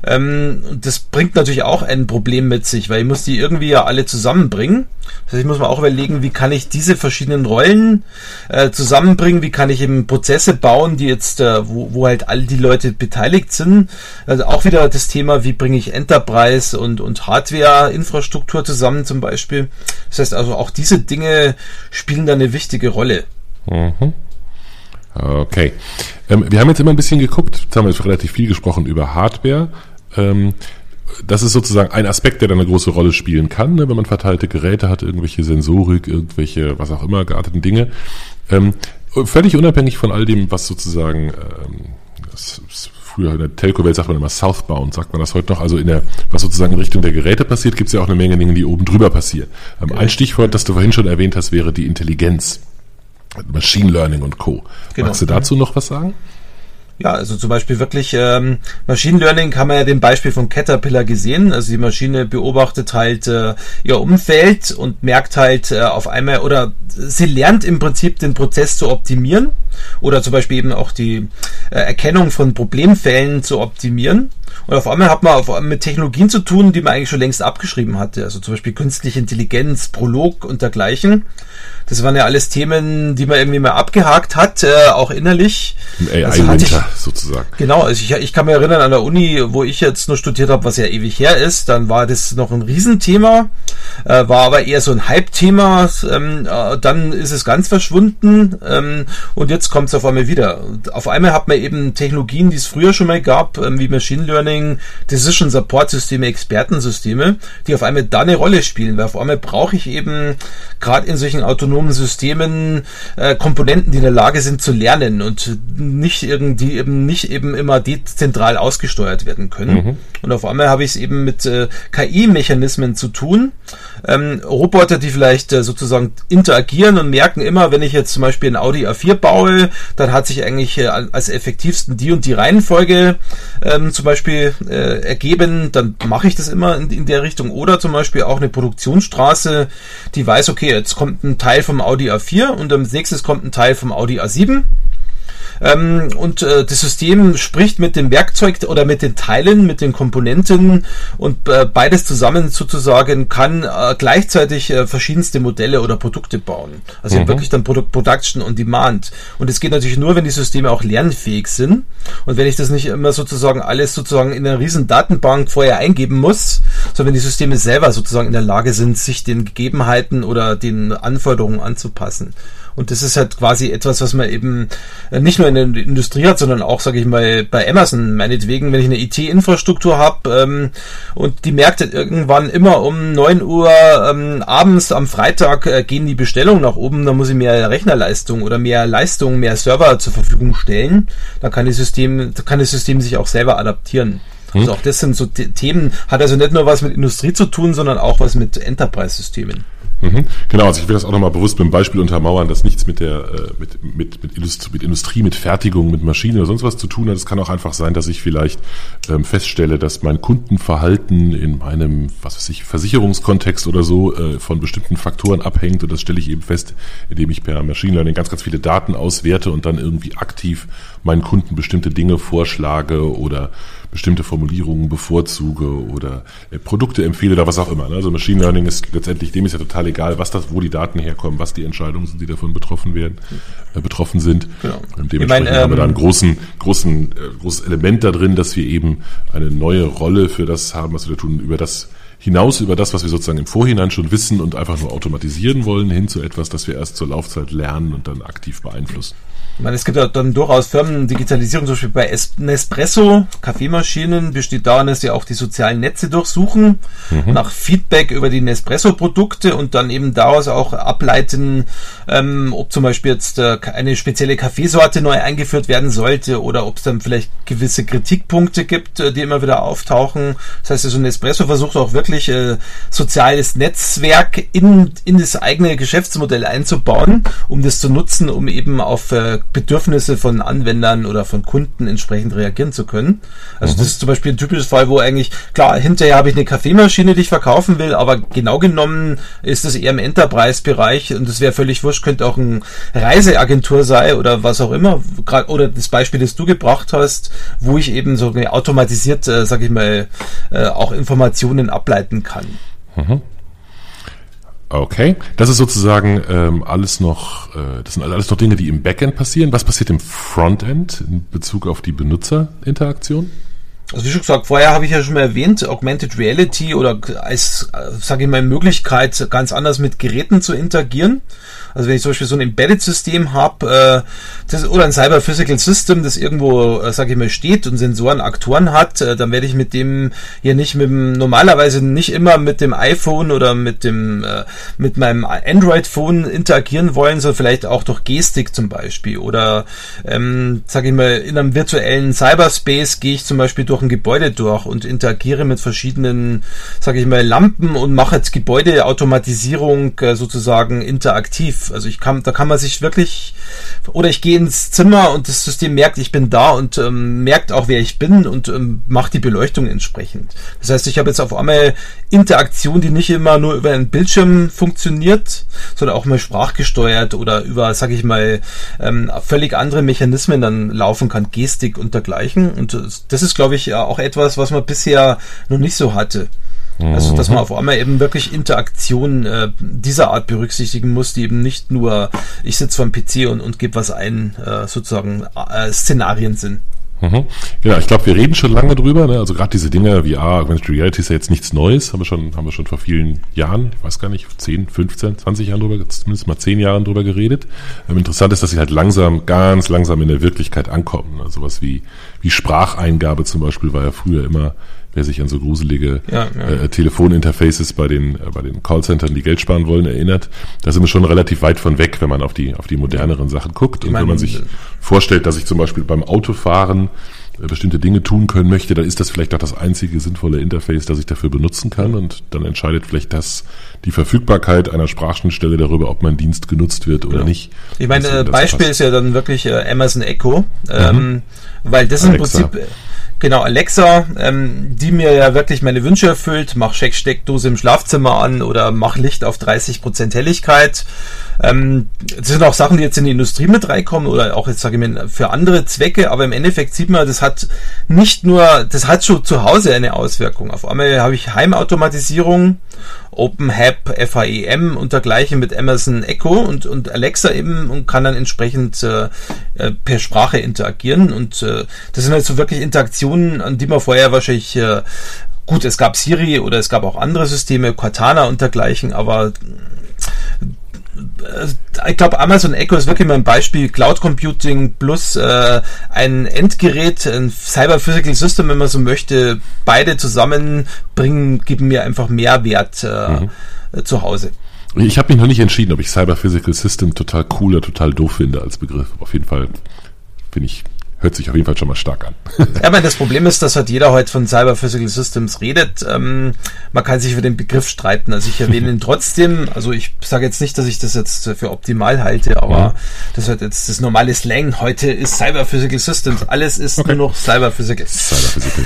Ähm, das bringt natürlich auch ein Problem mit sich, weil ich muss die irgendwie ja alle zusammenbringen. Das heißt, ich muss mir auch überlegen, wie kann ich diese verschiedenen Rollen äh, zusammenbringen, wie kann ich eben Prozesse bauen, die jetzt, äh, wo, wo halt all die Leute beteiligt sind. Also auch wieder das Thema, wie bringe ich Enterprise und, und Hardware-Infrastruktur zusammen zum Beispiel. Das heißt also, auch diese Dinge spielen da eine wichtige Rolle. Mhm. Okay. Ähm, wir haben jetzt immer ein bisschen geguckt, jetzt haben wir jetzt relativ viel gesprochen über Hardware. Ähm, das ist sozusagen ein Aspekt, der da eine große Rolle spielen kann, ne, wenn man verteilte Geräte hat, irgendwelche Sensorik, irgendwelche, was auch immer, gearteten Dinge. Ähm, völlig unabhängig von all dem, was sozusagen, ähm, das, das früher in der Telco-Welt sagt man immer Southbound, sagt man das heute noch, also in der, was sozusagen in Richtung der Geräte passiert, gibt es ja auch eine Menge Dinge, die oben drüber passieren. Ähm, okay. Ein Stichwort, das du vorhin schon erwähnt hast, wäre die Intelligenz. Machine Learning und Co. Genau. Magst du dazu noch was sagen? Ja, also zum Beispiel wirklich ähm, Machine Learning haben wir ja dem Beispiel von Caterpillar gesehen. Also die Maschine beobachtet halt äh, ihr Umfeld und merkt halt äh, auf einmal oder sie lernt im Prinzip den Prozess zu optimieren oder zum Beispiel eben auch die äh, Erkennung von Problemfällen zu optimieren. Und auf einmal hat man auf, mit Technologien zu tun, die man eigentlich schon längst abgeschrieben hatte. Also zum Beispiel künstliche Intelligenz, Prolog und dergleichen. Das waren ja alles Themen, die man irgendwie mal abgehakt hat, äh, auch innerlich. Im AI-Winter also sozusagen. Genau, also ich, ich kann mich erinnern an der Uni, wo ich jetzt nur studiert habe, was ja ewig her ist, dann war das noch ein Riesenthema, äh, war aber eher so ein Hype-Thema, ähm, äh, dann ist es ganz verschwunden ähm, und jetzt kommt es auf einmal wieder. Und auf einmal hat man eben Technologien, die es früher schon mal gab, ähm, wie Machine Learning, Decision Support Systeme, Expertensysteme, die auf einmal da eine Rolle spielen, weil auf einmal brauche ich eben gerade in solchen autonomen Systemen äh, Komponenten, die in der Lage sind zu lernen und nicht irgendwie eben nicht eben immer dezentral ausgesteuert werden können. Mhm. Und auf einmal habe ich es eben mit äh, KI-Mechanismen zu tun. Ähm, Roboter, die vielleicht äh, sozusagen interagieren und merken immer, wenn ich jetzt zum Beispiel ein Audi A4 baue, dann hat sich eigentlich äh, als effektivsten die und die Reihenfolge ähm, zum Beispiel äh, ergeben, dann mache ich das immer in, in der Richtung. Oder zum Beispiel auch eine Produktionsstraße, die weiß, okay, jetzt kommt ein Teil vom Audi A4 und als nächstes kommt ein Teil vom Audi A7 ähm, und äh, das System spricht mit dem Werkzeug oder mit den Teilen, mit den Komponenten und äh, beides zusammen sozusagen kann äh, gleichzeitig äh, verschiedenste Modelle oder Produkte bauen. Also mhm. wirklich dann Product Production on Demand. Und es geht natürlich nur, wenn die Systeme auch lernfähig sind und wenn ich das nicht immer sozusagen alles sozusagen in einer riesen Datenbank vorher eingeben muss, sondern wenn die Systeme selber sozusagen in der Lage sind, sich den Gegebenheiten oder den Anforderungen anzupassen. Und das ist halt quasi etwas, was man eben äh, nicht nur in der Industrie hat, sondern auch, sage ich mal, bei Amazon. Meinetwegen, wenn ich eine IT-Infrastruktur habe ähm, und die merkt irgendwann immer um neun Uhr ähm, abends am Freitag äh, gehen die Bestellungen nach oben, dann muss ich mehr Rechnerleistung oder mehr Leistung, mehr Server zur Verfügung stellen. Dann kann das System, kann das System sich auch selber adaptieren. Hm. Also auch das sind so Themen, hat also nicht nur was mit Industrie zu tun, sondern auch was mit Enterprise-Systemen. Mhm. Genau, also ich will das auch nochmal bewusst mit dem Beispiel untermauern, dass nichts mit der äh, mit, mit, mit, Industrie, mit Industrie, mit Fertigung, mit Maschinen oder sonst was zu tun hat. Es kann auch einfach sein, dass ich vielleicht ähm, feststelle, dass mein Kundenverhalten in meinem, was weiß ich, Versicherungskontext oder so äh, von bestimmten Faktoren abhängt und das stelle ich eben fest, indem ich per Machine Learning ganz, ganz viele Daten auswerte und dann irgendwie aktiv meinen Kunden bestimmte Dinge vorschlage oder bestimmte Formulierungen bevorzuge oder äh, Produkte empfehle oder was auch immer. Ne? Also Machine Learning ist letztendlich, dem ist ja total egal, was das, wo die Daten herkommen, was die Entscheidungen sind, die davon betroffen werden, äh, betroffen sind. Genau. Und dementsprechend meine, ähm, haben wir da ähm, großen, großen, äh, großes Element da drin, dass wir eben eine neue Rolle für das haben, was wir da tun, über das hinaus über das, was wir sozusagen im Vorhinein schon wissen und einfach nur automatisieren wollen, hin zu etwas, das wir erst zur Laufzeit lernen und dann aktiv beeinflussen. Ich meine, es gibt ja dann durchaus Firmen, Digitalisierung, zum Beispiel bei Nespresso, Kaffeemaschinen, besteht darin, dass sie auch die sozialen Netze durchsuchen, mhm. nach Feedback über die Nespresso-Produkte und dann eben daraus auch ableiten, ähm, ob zum Beispiel jetzt äh, eine spezielle Kaffeesorte neu eingeführt werden sollte oder ob es dann vielleicht gewisse Kritikpunkte gibt, äh, die immer wieder auftauchen. Das heißt, also Nespresso versucht auch wirklich äh, soziales Netzwerk in, in das eigene Geschäftsmodell einzubauen, um das zu nutzen, um eben auf äh, Bedürfnisse von Anwendern oder von Kunden entsprechend reagieren zu können. Also mhm. das ist zum Beispiel ein typisches Fall, wo eigentlich, klar, hinterher habe ich eine Kaffeemaschine, die ich verkaufen will, aber genau genommen ist das eher im Enterprise-Bereich und es wäre völlig wurscht, könnte auch ein Reiseagentur sein oder was auch immer, oder das Beispiel, das du gebracht hast, wo ich eben so automatisiert, äh, sag ich mal, äh, auch Informationen ableiten kann. Mhm. Okay, das ist sozusagen ähm, alles noch, äh, das sind alles noch Dinge, die im Backend passieren. Was passiert im Frontend in Bezug auf die Benutzerinteraktion? Also wie schon gesagt, vorher habe ich ja schon mal erwähnt, Augmented Reality oder als, sage ich mal, Möglichkeit, ganz anders mit Geräten zu interagieren. Also wenn ich zum Beispiel so ein Embedded-System habe äh, oder ein Cyber-Physical System, das irgendwo, äh, sage ich mal, steht und Sensoren, Aktoren hat, äh, dann werde ich mit dem hier nicht mit dem, normalerweise nicht immer mit dem iPhone oder mit dem, äh, mit meinem Android-Phone interagieren wollen, sondern vielleicht auch durch Gestik zum Beispiel. Oder, ähm, sage ich mal, in einem virtuellen Cyberspace gehe ich zum Beispiel durch ein Gebäude durch und interagiere mit verschiedenen, sage ich mal, Lampen und mache jetzt Gebäudeautomatisierung äh, sozusagen interaktiv also ich kann, da kann man sich wirklich, oder ich gehe ins Zimmer und das System merkt, ich bin da und ähm, merkt auch, wer ich bin und ähm, macht die Beleuchtung entsprechend. Das heißt, ich habe jetzt auf einmal Interaktion, die nicht immer nur über einen Bildschirm funktioniert, sondern auch mal sprachgesteuert oder über, sag ich mal, ähm, völlig andere Mechanismen dann laufen kann, Gestik und dergleichen. Und das ist, glaube ich, auch etwas, was man bisher noch nicht so hatte. Also, dass man mhm. auf einmal eben wirklich Interaktion äh, dieser Art berücksichtigen muss, die eben nicht nur ich sitze vom PC und, und gebe was ein, äh, sozusagen äh, Szenarien sind. Mhm. Genau, ich glaube, wir reden schon lange drüber. Ne? Also gerade diese Dinge, VR, Augmented Reality ist ja jetzt nichts Neues, haben wir schon, haben wir schon vor vielen Jahren, ich weiß gar nicht, 10, 15, 20 Jahren drüber, zumindest mal 10 Jahren drüber geredet. Ähm, interessant ist, dass sie halt langsam, ganz langsam in der Wirklichkeit ankommen. Also was wie, wie Spracheingabe zum Beispiel war ja früher immer wer sich an so gruselige ja, ja. Äh, Telefoninterfaces bei den, äh, bei den Callcentern, die Geld sparen wollen, erinnert. Da sind wir schon relativ weit von weg, wenn man auf die, auf die moderneren Sachen guckt. Ich und wenn man sich vorstellt, dass ich zum Beispiel beim Autofahren äh, bestimmte Dinge tun können möchte, dann ist das vielleicht auch das einzige sinnvolle Interface, das ich dafür benutzen kann und dann entscheidet vielleicht das die Verfügbarkeit einer Sprachschnittstelle darüber, ob mein Dienst genutzt wird oder genau. nicht. Ich meine, äh, Beispiel passt. ist ja dann wirklich äh, Amazon Echo, ähm, mhm. weil das Alexa. im Prinzip Genau, Alexa, ähm, die mir ja wirklich meine Wünsche erfüllt. Mach Steckdose im Schlafzimmer an oder mach Licht auf 30% Helligkeit. Ähm, das sind auch Sachen, die jetzt in die Industrie mit reinkommen oder auch jetzt sage ich mal für andere Zwecke, aber im Endeffekt sieht man, das hat nicht nur, das hat schon zu Hause eine Auswirkung. Auf einmal habe ich Heimautomatisierung, OpenHAB, FAEM und dergleichen mit Amazon Echo und, und Alexa eben und kann dann entsprechend äh, äh, per Sprache interagieren und äh, das sind halt so wirklich Interaktionen, an die man vorher wahrscheinlich äh, Gut, es gab Siri oder es gab auch andere Systeme, Cortana und dergleichen, aber ich glaube, Amazon Echo ist wirklich mal ein Beispiel. Cloud Computing plus äh, ein Endgerät, ein Cyber Physical System, wenn man so möchte, beide zusammenbringen, geben mir einfach Mehrwert äh, mhm. zu Hause. Ich habe mich noch nicht entschieden, ob ich Cyber Physical System total cool oder total doof finde als Begriff. Auf jeden Fall finde ich hört sich auf jeden Fall schon mal stark an. ja, aber das Problem ist, dass halt jeder heute von Cyber Physical Systems redet. Ähm, man kann sich über den Begriff streiten. Also ich erwähne ihn trotzdem. Also ich sage jetzt nicht, dass ich das jetzt für optimal halte, aber ja. das wird jetzt das normale Slang. Heute ist Cyber Physical Systems. Alles ist okay. nur noch Cyber Physical. Cyber Physical.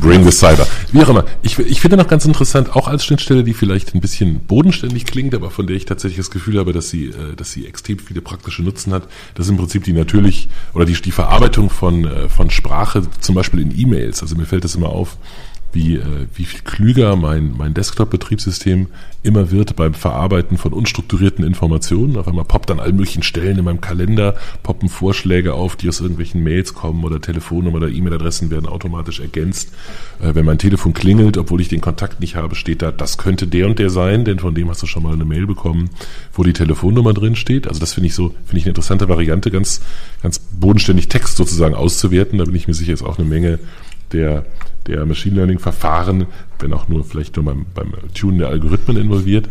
Bring the Cyber. Wie auch immer. Ich, ich finde noch ganz interessant, auch als Schnittstelle, die vielleicht ein bisschen bodenständig klingt, aber von der ich tatsächlich das Gefühl habe, dass sie, äh, dass sie extrem viele praktische Nutzen hat. Das ist im Prinzip die natürlich oder die, die Verarbeitung von, äh, von Sprache, zum Beispiel in E-Mails. Also mir fällt das immer auf, wie, äh, wie viel klüger mein, mein Desktop-Betriebssystem immer wird beim Verarbeiten von unstrukturierten Informationen. Auf einmal poppt an allen möglichen Stellen in meinem Kalender, poppen Vorschläge auf, die aus irgendwelchen Mails kommen oder Telefonnummern oder E-Mail-Adressen werden automatisch ergänzt. Äh, wenn mein Telefon klingelt, obwohl ich den Kontakt nicht habe, steht da, das könnte der und der sein, denn von dem hast du schon mal eine Mail bekommen, wo die Telefonnummer drin steht. Also das finde ich so, finde ich eine interessante Variante, ganz, ganz bodenständig Text sozusagen auszuwerten. Da bin ich mir sicher, ist auch eine Menge der der Machine Learning Verfahren, wenn auch nur vielleicht nur beim, beim Tunen der Algorithmen involviert.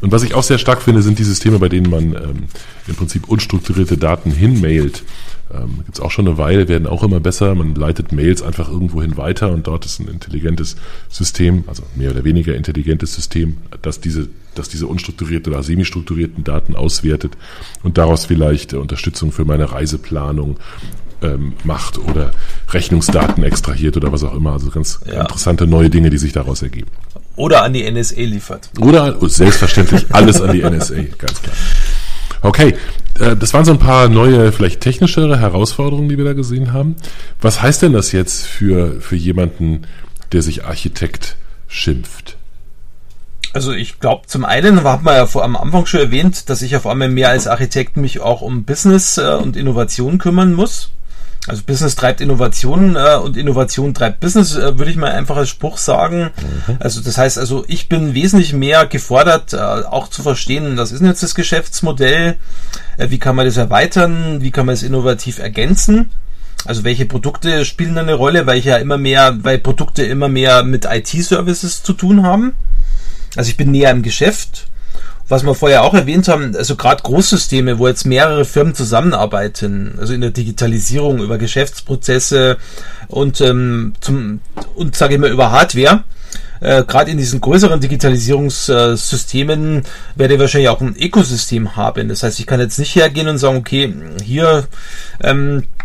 Und was ich auch sehr stark finde, sind die Systeme, bei denen man ähm, im Prinzip unstrukturierte Daten hinmailt. Ähm, Gibt es auch schon eine Weile, werden auch immer besser. Man leitet Mails einfach irgendwohin weiter und dort ist ein intelligentes System, also mehr oder weniger intelligentes System, das diese, das diese unstrukturierten oder semi-strukturierten Daten auswertet und daraus vielleicht äh, Unterstützung für meine Reiseplanung ähm, macht oder Rechnungsdaten extrahiert oder was auch immer. Also ganz ja. interessante neue Dinge, die sich daraus ergeben. Oder an die NSA liefert. Oder selbstverständlich alles an die NSA, ganz klar. Okay, äh, das waren so ein paar neue, vielleicht technischere Herausforderungen, die wir da gesehen haben. Was heißt denn das jetzt für, für jemanden, der sich Architekt schimpft? Also ich glaube, zum einen hat man ja vor am Anfang schon erwähnt, dass ich auf einmal mehr als Architekt mich auch um Business äh, und Innovation kümmern muss. Also Business treibt Innovation äh, und Innovation treibt Business, äh, würde ich mal einfach als Spruch sagen. Mhm. Also das heißt also, ich bin wesentlich mehr gefordert, äh, auch zu verstehen, was ist denn jetzt das Geschäftsmodell, äh, wie kann man das erweitern, wie kann man es innovativ ergänzen. Also welche Produkte spielen eine Rolle, weil ich ja immer mehr, weil Produkte immer mehr mit IT-Services zu tun haben. Also ich bin näher im Geschäft was wir vorher auch erwähnt haben, also gerade Großsysteme, wo jetzt mehrere Firmen zusammenarbeiten, also in der Digitalisierung über Geschäftsprozesse und ähm, zum und sage ich mal über Hardware. Äh, gerade in diesen größeren Digitalisierungssystemen werde ich wahrscheinlich auch ein Ökosystem haben. Das heißt, ich kann jetzt nicht hergehen und sagen, okay, hier ähm, äh,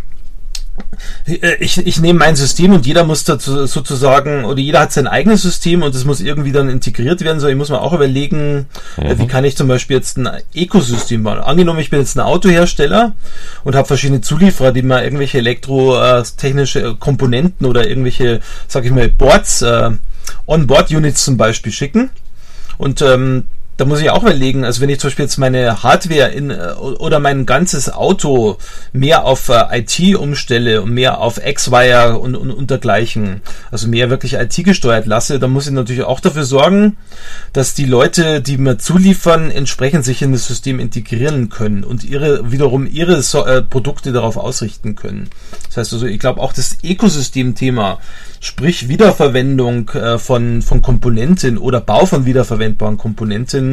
ich, ich nehme mein System und jeder muss dazu sozusagen, oder jeder hat sein eigenes System und es muss irgendwie dann integriert werden. So, ich muss mir auch überlegen, äh, mhm. wie kann ich zum Beispiel jetzt ein Ökosystem bauen. Angenommen, ich bin jetzt ein Autohersteller und habe verschiedene Zulieferer, die mir irgendwelche elektrotechnische Komponenten oder irgendwelche, sag ich mal, Boards, äh, On-Board-Units zum Beispiel schicken. Und ähm, da muss ich auch überlegen, also wenn ich zum Beispiel jetzt meine Hardware in äh, oder mein ganzes Auto mehr auf äh, IT umstelle und mehr auf X-Wire und, und, und dergleichen, also mehr wirklich IT gesteuert lasse, dann muss ich natürlich auch dafür sorgen, dass die Leute, die mir zuliefern, entsprechend sich in das System integrieren können und ihre wiederum ihre so äh, Produkte darauf ausrichten können. Das heißt also, ich glaube auch das Ökosystem-Thema Sprich Wiederverwendung äh, von, von Komponenten oder Bau von wiederverwendbaren Komponenten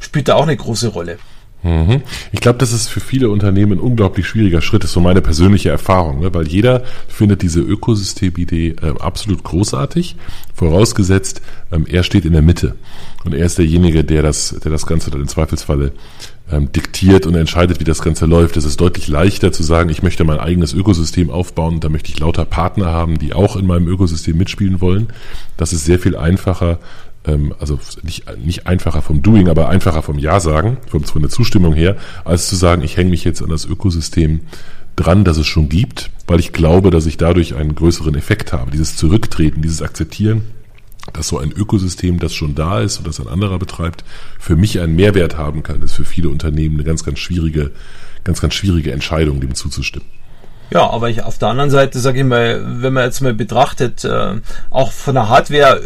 spielt da auch eine große Rolle. Mhm. Ich glaube, das ist für viele Unternehmen ein unglaublich schwieriger Schritt, das ist so meine persönliche Erfahrung, ne? weil jeder findet diese Ökosystemidee äh, absolut großartig, vorausgesetzt, ähm, er steht in der Mitte und er ist derjenige, der das, der das Ganze dann im Zweifelsfalle ähm, diktiert und entscheidet, wie das Ganze läuft. Es ist deutlich leichter zu sagen, ich möchte mein eigenes Ökosystem aufbauen, da möchte ich lauter Partner haben, die auch in meinem Ökosystem mitspielen wollen. Das ist sehr viel einfacher, ähm, also nicht, nicht einfacher vom Doing, aber einfacher vom Ja sagen, von, von der Zustimmung her, als zu sagen, ich hänge mich jetzt an das Ökosystem dran, das es schon gibt, weil ich glaube, dass ich dadurch einen größeren Effekt habe. Dieses Zurücktreten, dieses Akzeptieren, dass so ein Ökosystem, das schon da ist und das ein anderer betreibt, für mich einen Mehrwert haben kann, ist für viele Unternehmen eine ganz, ganz schwierige, ganz, ganz schwierige Entscheidung, dem zuzustimmen. Ja, aber ich auf der anderen Seite sage ich mal, wenn man jetzt mal betrachtet, äh, auch von der Hardware,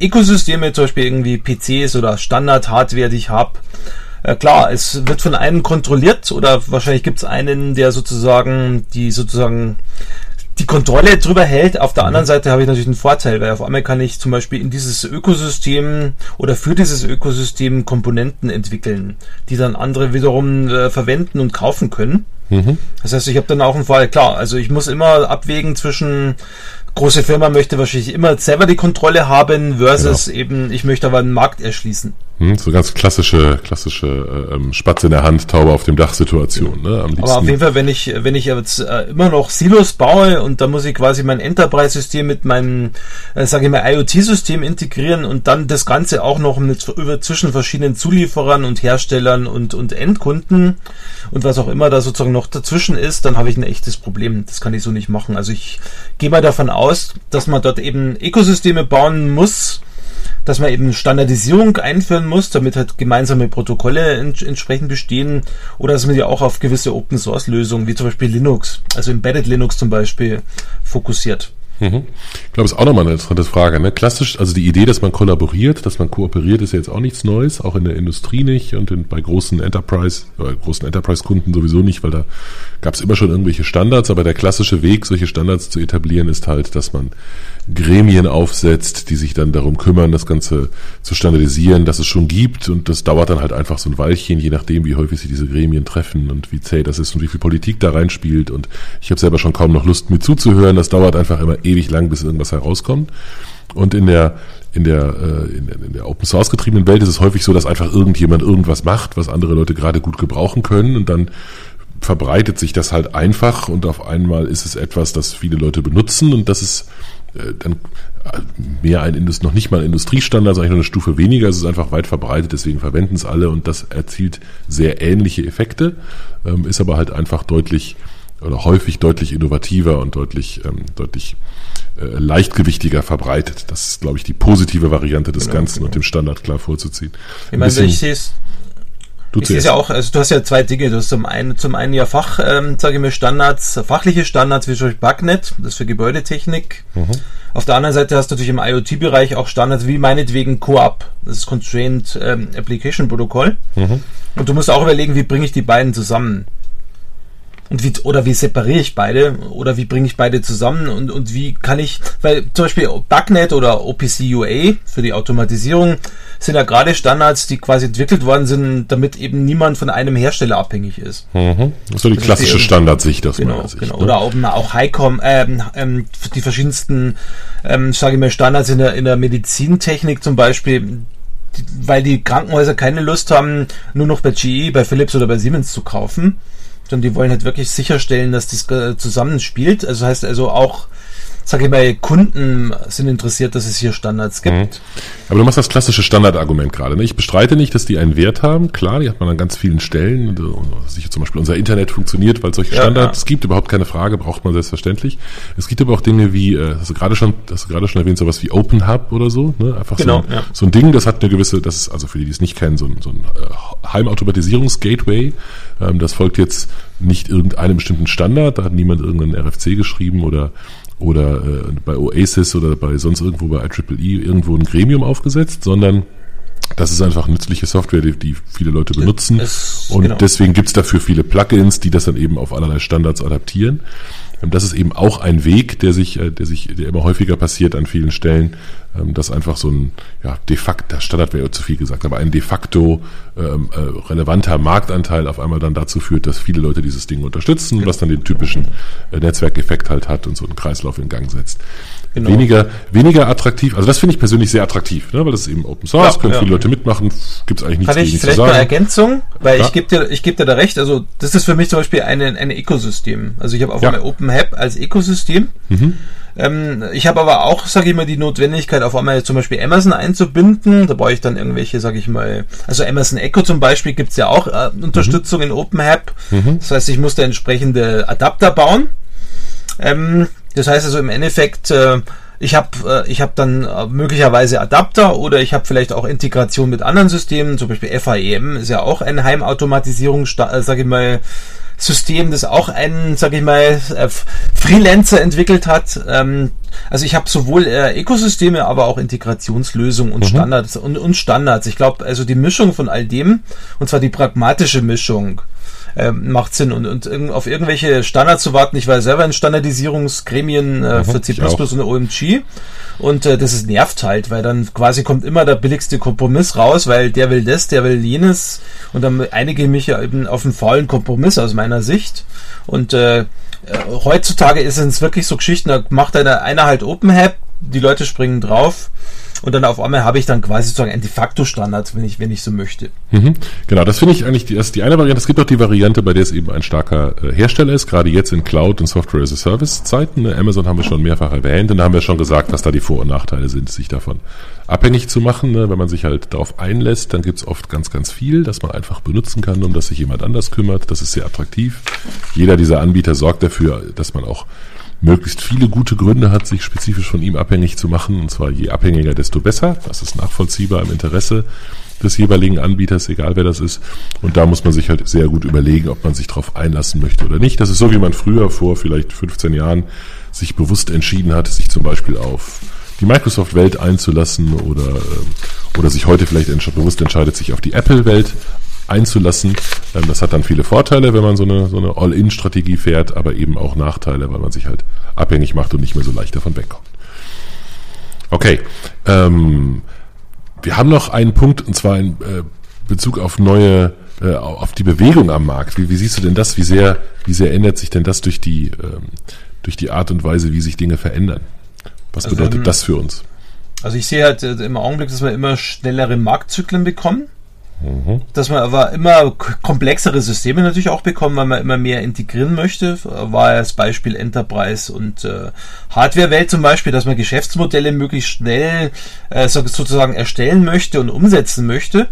Ökosysteme, zum Beispiel irgendwie PCs oder Standard-Hardware, die ich habe, äh, klar, es wird von einem kontrolliert oder wahrscheinlich gibt es einen, der sozusagen die sozusagen die Kontrolle drüber hält. Auf der anderen Seite habe ich natürlich einen Vorteil, weil auf einmal kann ich zum Beispiel in dieses Ökosystem oder für dieses Ökosystem Komponenten entwickeln, die dann andere wiederum äh, verwenden und kaufen können. Mhm. Das heißt, ich habe dann auch einen Vorteil. Klar, also ich muss immer abwägen zwischen große Firma möchte wahrscheinlich immer selber die Kontrolle haben versus genau. eben ich möchte aber einen Markt erschließen. Hm, so ganz klassische, klassische äh, ähm, Spatz in der Hand, Taube auf dem Dach Situation. Ne? Am Aber auf jeden Fall, wenn ich, wenn ich jetzt äh, immer noch Silos baue und da muss ich quasi mein Enterprise-System mit meinem, äh, sage ich mal, IoT-System integrieren und dann das Ganze auch noch mit, über zwischen verschiedenen Zulieferern und Herstellern und, und Endkunden und was auch immer da sozusagen noch dazwischen ist, dann habe ich ein echtes Problem. Das kann ich so nicht machen. Also ich gehe mal davon aus, dass man dort eben Ökosysteme bauen muss, dass man eben Standardisierung einführen muss, damit halt gemeinsame Protokolle ent entsprechend bestehen oder dass man ja auch auf gewisse Open Source Lösungen, wie zum Beispiel Linux, also Embedded Linux zum Beispiel, fokussiert. Mhm. Ich glaube, es ist auch nochmal eine interessante Frage. Ne? Klassisch, also die Idee, dass man kollaboriert, dass man kooperiert, ist ja jetzt auch nichts Neues, auch in der Industrie nicht und in, bei großen Enterprise, äh, großen Enterprise-Kunden sowieso nicht, weil da gab es immer schon irgendwelche Standards, aber der klassische Weg, solche Standards zu etablieren, ist halt, dass man Gremien aufsetzt, die sich dann darum kümmern, das Ganze zu standardisieren, dass es schon gibt und das dauert dann halt einfach so ein Weilchen, je nachdem, wie häufig sich diese Gremien treffen und wie zäh das ist und wie viel Politik da reinspielt und ich habe selber schon kaum noch Lust, mir zuzuhören, das dauert einfach immer ewig lang, bis irgendwas herauskommt. Und in der in der, äh, in, der Open Source getriebenen Welt ist es häufig so, dass einfach irgendjemand irgendwas macht, was andere Leute gerade gut gebrauchen können. Und dann verbreitet sich das halt einfach. Und auf einmal ist es etwas, das viele Leute benutzen. Und das ist äh, dann äh, mehr ein Indust noch nicht mal ein Industriestandard, sondern eine Stufe weniger. Es ist einfach weit verbreitet, deswegen verwenden es alle. Und das erzielt sehr ähnliche Effekte, ähm, ist aber halt einfach deutlich oder häufig deutlich innovativer und deutlich, ähm, deutlich äh, leichtgewichtiger verbreitet. Das ist, glaube ich, die positive Variante des genau, Ganzen genau. und dem Standard klar vorzuziehen. Ich meine, ich sehe es Du ich sehe ja auch, also du hast ja zwei Dinge. Du hast zum einen, zum einen ja Fach, ähm, sage ich mal, Standards, fachliche Standards wie zum Beispiel Bugnet, das ist für Gebäudetechnik. Mhm. Auf der anderen Seite hast du natürlich im IoT-Bereich auch Standards wie meinetwegen CoAP, das ist Constrained ähm, Application Protocol. Mhm. Und du musst auch überlegen, wie bringe ich die beiden zusammen. Und wie, oder wie separiere ich beide? Oder wie bringe ich beide zusammen? Und, und wie kann ich, weil zum Beispiel Bugnet oder OPC UA für die Automatisierung sind ja gerade Standards, die quasi entwickelt worden sind, damit eben niemand von einem Hersteller abhängig ist. Mhm. Das so die also klassische Standardsicht aus genau, Sicht. Genau. Ne? Oder auch, auch HICOM, ähm, ähm, die verschiedensten, ähm, sage ich mal, Standards in der, in der Medizintechnik zum Beispiel, weil die Krankenhäuser keine Lust haben, nur noch bei GE, bei Philips oder bei Siemens zu kaufen sondern die wollen halt wirklich sicherstellen, dass das zusammenspielt. Also heißt also auch sag ich mal, Kunden sind interessiert, dass es hier Standards gibt. Mhm. Aber du machst das klassische Standardargument gerade. Ne? Ich bestreite nicht, dass die einen Wert haben. Klar, die hat man an ganz vielen Stellen. Also, sicher zum Beispiel unser Internet funktioniert, weil es solche Standards ja. gibt. Überhaupt keine Frage, braucht man selbstverständlich. Es gibt aber auch Dinge wie, äh, hast du gerade schon, hast du gerade schon erwähnt, sowas wie Open Hub oder so. Ne? Einfach genau, so, ein, ja. so ein Ding, das hat eine gewisse, das ist also für die, die es nicht kennen, so ein, so ein äh, Heimautomatisierungsgateway. Ähm, das folgt jetzt nicht irgendeinem bestimmten Standard. Da hat niemand irgendeinen RFC geschrieben oder oder äh, bei Oasis oder bei sonst irgendwo bei IEEE irgendwo ein Gremium aufgesetzt, sondern das ist einfach nützliche Software, die, die viele Leute benutzen. Es, und genau. deswegen gibt's dafür viele Plugins, die das dann eben auf allerlei Standards adaptieren. Und das ist eben auch ein Weg, der sich, äh, der sich, der immer häufiger passiert an vielen Stellen, dass einfach so ein ja, de facto, Standard wäre zu viel gesagt, aber ein de facto ähm, äh, relevanter Marktanteil auf einmal dann dazu führt, dass viele Leute dieses Ding unterstützen, was dann den typischen äh, Netzwerkeffekt halt hat und so einen Kreislauf in Gang setzt. Genau. Weniger, weniger attraktiv, also das finde ich persönlich sehr attraktiv, ne, weil das ist eben Open Source, ja, können ja. viele Leute mitmachen, gibt es eigentlich nichts Kann ich vielleicht eine Ergänzung, weil ja. ich gebe dir, ich gebe dir da recht, also das ist für mich zum Beispiel ein ein Ökosystem. Also ich habe auf einmal Open Hub als Ökosystem. Mhm. Ähm, ich habe aber auch, sage ich mal, die Notwendigkeit, auf einmal zum Beispiel Amazon einzubinden. Da brauche ich dann irgendwelche, sage ich mal, also Amazon Echo zum Beispiel gibt's ja auch äh, Unterstützung mhm. in OpenHab. Mhm. Das heißt, ich muss da entsprechende Adapter bauen. Ähm, das heißt also im Endeffekt, äh, ich habe äh, ich hab dann äh, möglicherweise Adapter oder ich habe vielleicht auch Integration mit anderen Systemen, zum Beispiel FAEM ist ja auch ein Heimautomatisierung, äh, sage ich mal, System, das auch einen, sag ich mal, äh, Freelancer entwickelt hat. Ähm, also ich habe sowohl äh, Ökosysteme, aber auch Integrationslösungen und mhm. Standards und, und Standards. Ich glaube, also die Mischung von all dem, und zwar die pragmatische Mischung, ähm, macht Sinn. Und, und auf irgendwelche Standards zu warten, ich war selber in Standardisierungsgremien äh, mhm, für C++ und OMG und äh, das ist nervt halt, weil dann quasi kommt immer der billigste Kompromiss raus, weil der will das, der will jenes. Und dann einige mich ja eben auf einen faulen Kompromiss aus meiner Sicht. Und äh, äh heutzutage ist es wirklich so Geschichten, da macht einer, einer halt Open Hab, die Leute springen drauf und dann auf einmal habe ich dann quasi sozusagen ein de facto Standard, wenn ich, wenn ich so möchte. Mhm. Genau, das finde ich eigentlich die, das ist die eine Variante. Es gibt auch die Variante, bei der es eben ein starker äh, Hersteller ist, gerade jetzt in Cloud und Software as a Service Zeiten. Ne? Amazon haben wir schon mehrfach erwähnt und da haben wir schon gesagt, was da die Vor- und Nachteile sind, sich davon abhängig zu machen. Ne? Wenn man sich halt darauf einlässt, dann gibt es oft ganz, ganz viel, das man einfach benutzen kann, um das sich jemand anders kümmert. Das ist sehr attraktiv. Jeder dieser Anbieter sorgt dafür, dass man auch möglichst viele gute Gründe hat, sich spezifisch von ihm abhängig zu machen. Und zwar je abhängiger, desto besser. Das ist nachvollziehbar im Interesse des jeweiligen Anbieters, egal wer das ist. Und da muss man sich halt sehr gut überlegen, ob man sich darauf einlassen möchte oder nicht. Das ist so, wie man früher vor vielleicht 15 Jahren sich bewusst entschieden hat, sich zum Beispiel auf die Microsoft-Welt einzulassen oder, äh, oder sich heute vielleicht bewusst entscheidet, sich auf die Apple-Welt einzulassen. Ähm, das hat dann viele Vorteile, wenn man so eine, so eine All-In-Strategie fährt, aber eben auch Nachteile, weil man sich halt abhängig macht und nicht mehr so leicht davon wegkommt. Okay. Ähm, wir haben noch einen Punkt, und zwar in äh, Bezug auf neue, äh, auf die Bewegung am Markt. Wie, wie, siehst du denn das? Wie sehr, wie sehr ändert sich denn das durch die, ähm, durch die Art und Weise, wie sich Dinge verändern? Was also, bedeutet das für uns? Also ich sehe halt äh, im Augenblick, dass wir immer schnellere Marktzyklen bekommen. Mhm. Dass man aber immer komplexere Systeme natürlich auch bekommen, weil man immer mehr integrieren möchte. War ja das Beispiel Enterprise und äh, Hardware-Welt zum Beispiel, dass man Geschäftsmodelle möglichst schnell äh, sozusagen erstellen möchte und umsetzen möchte.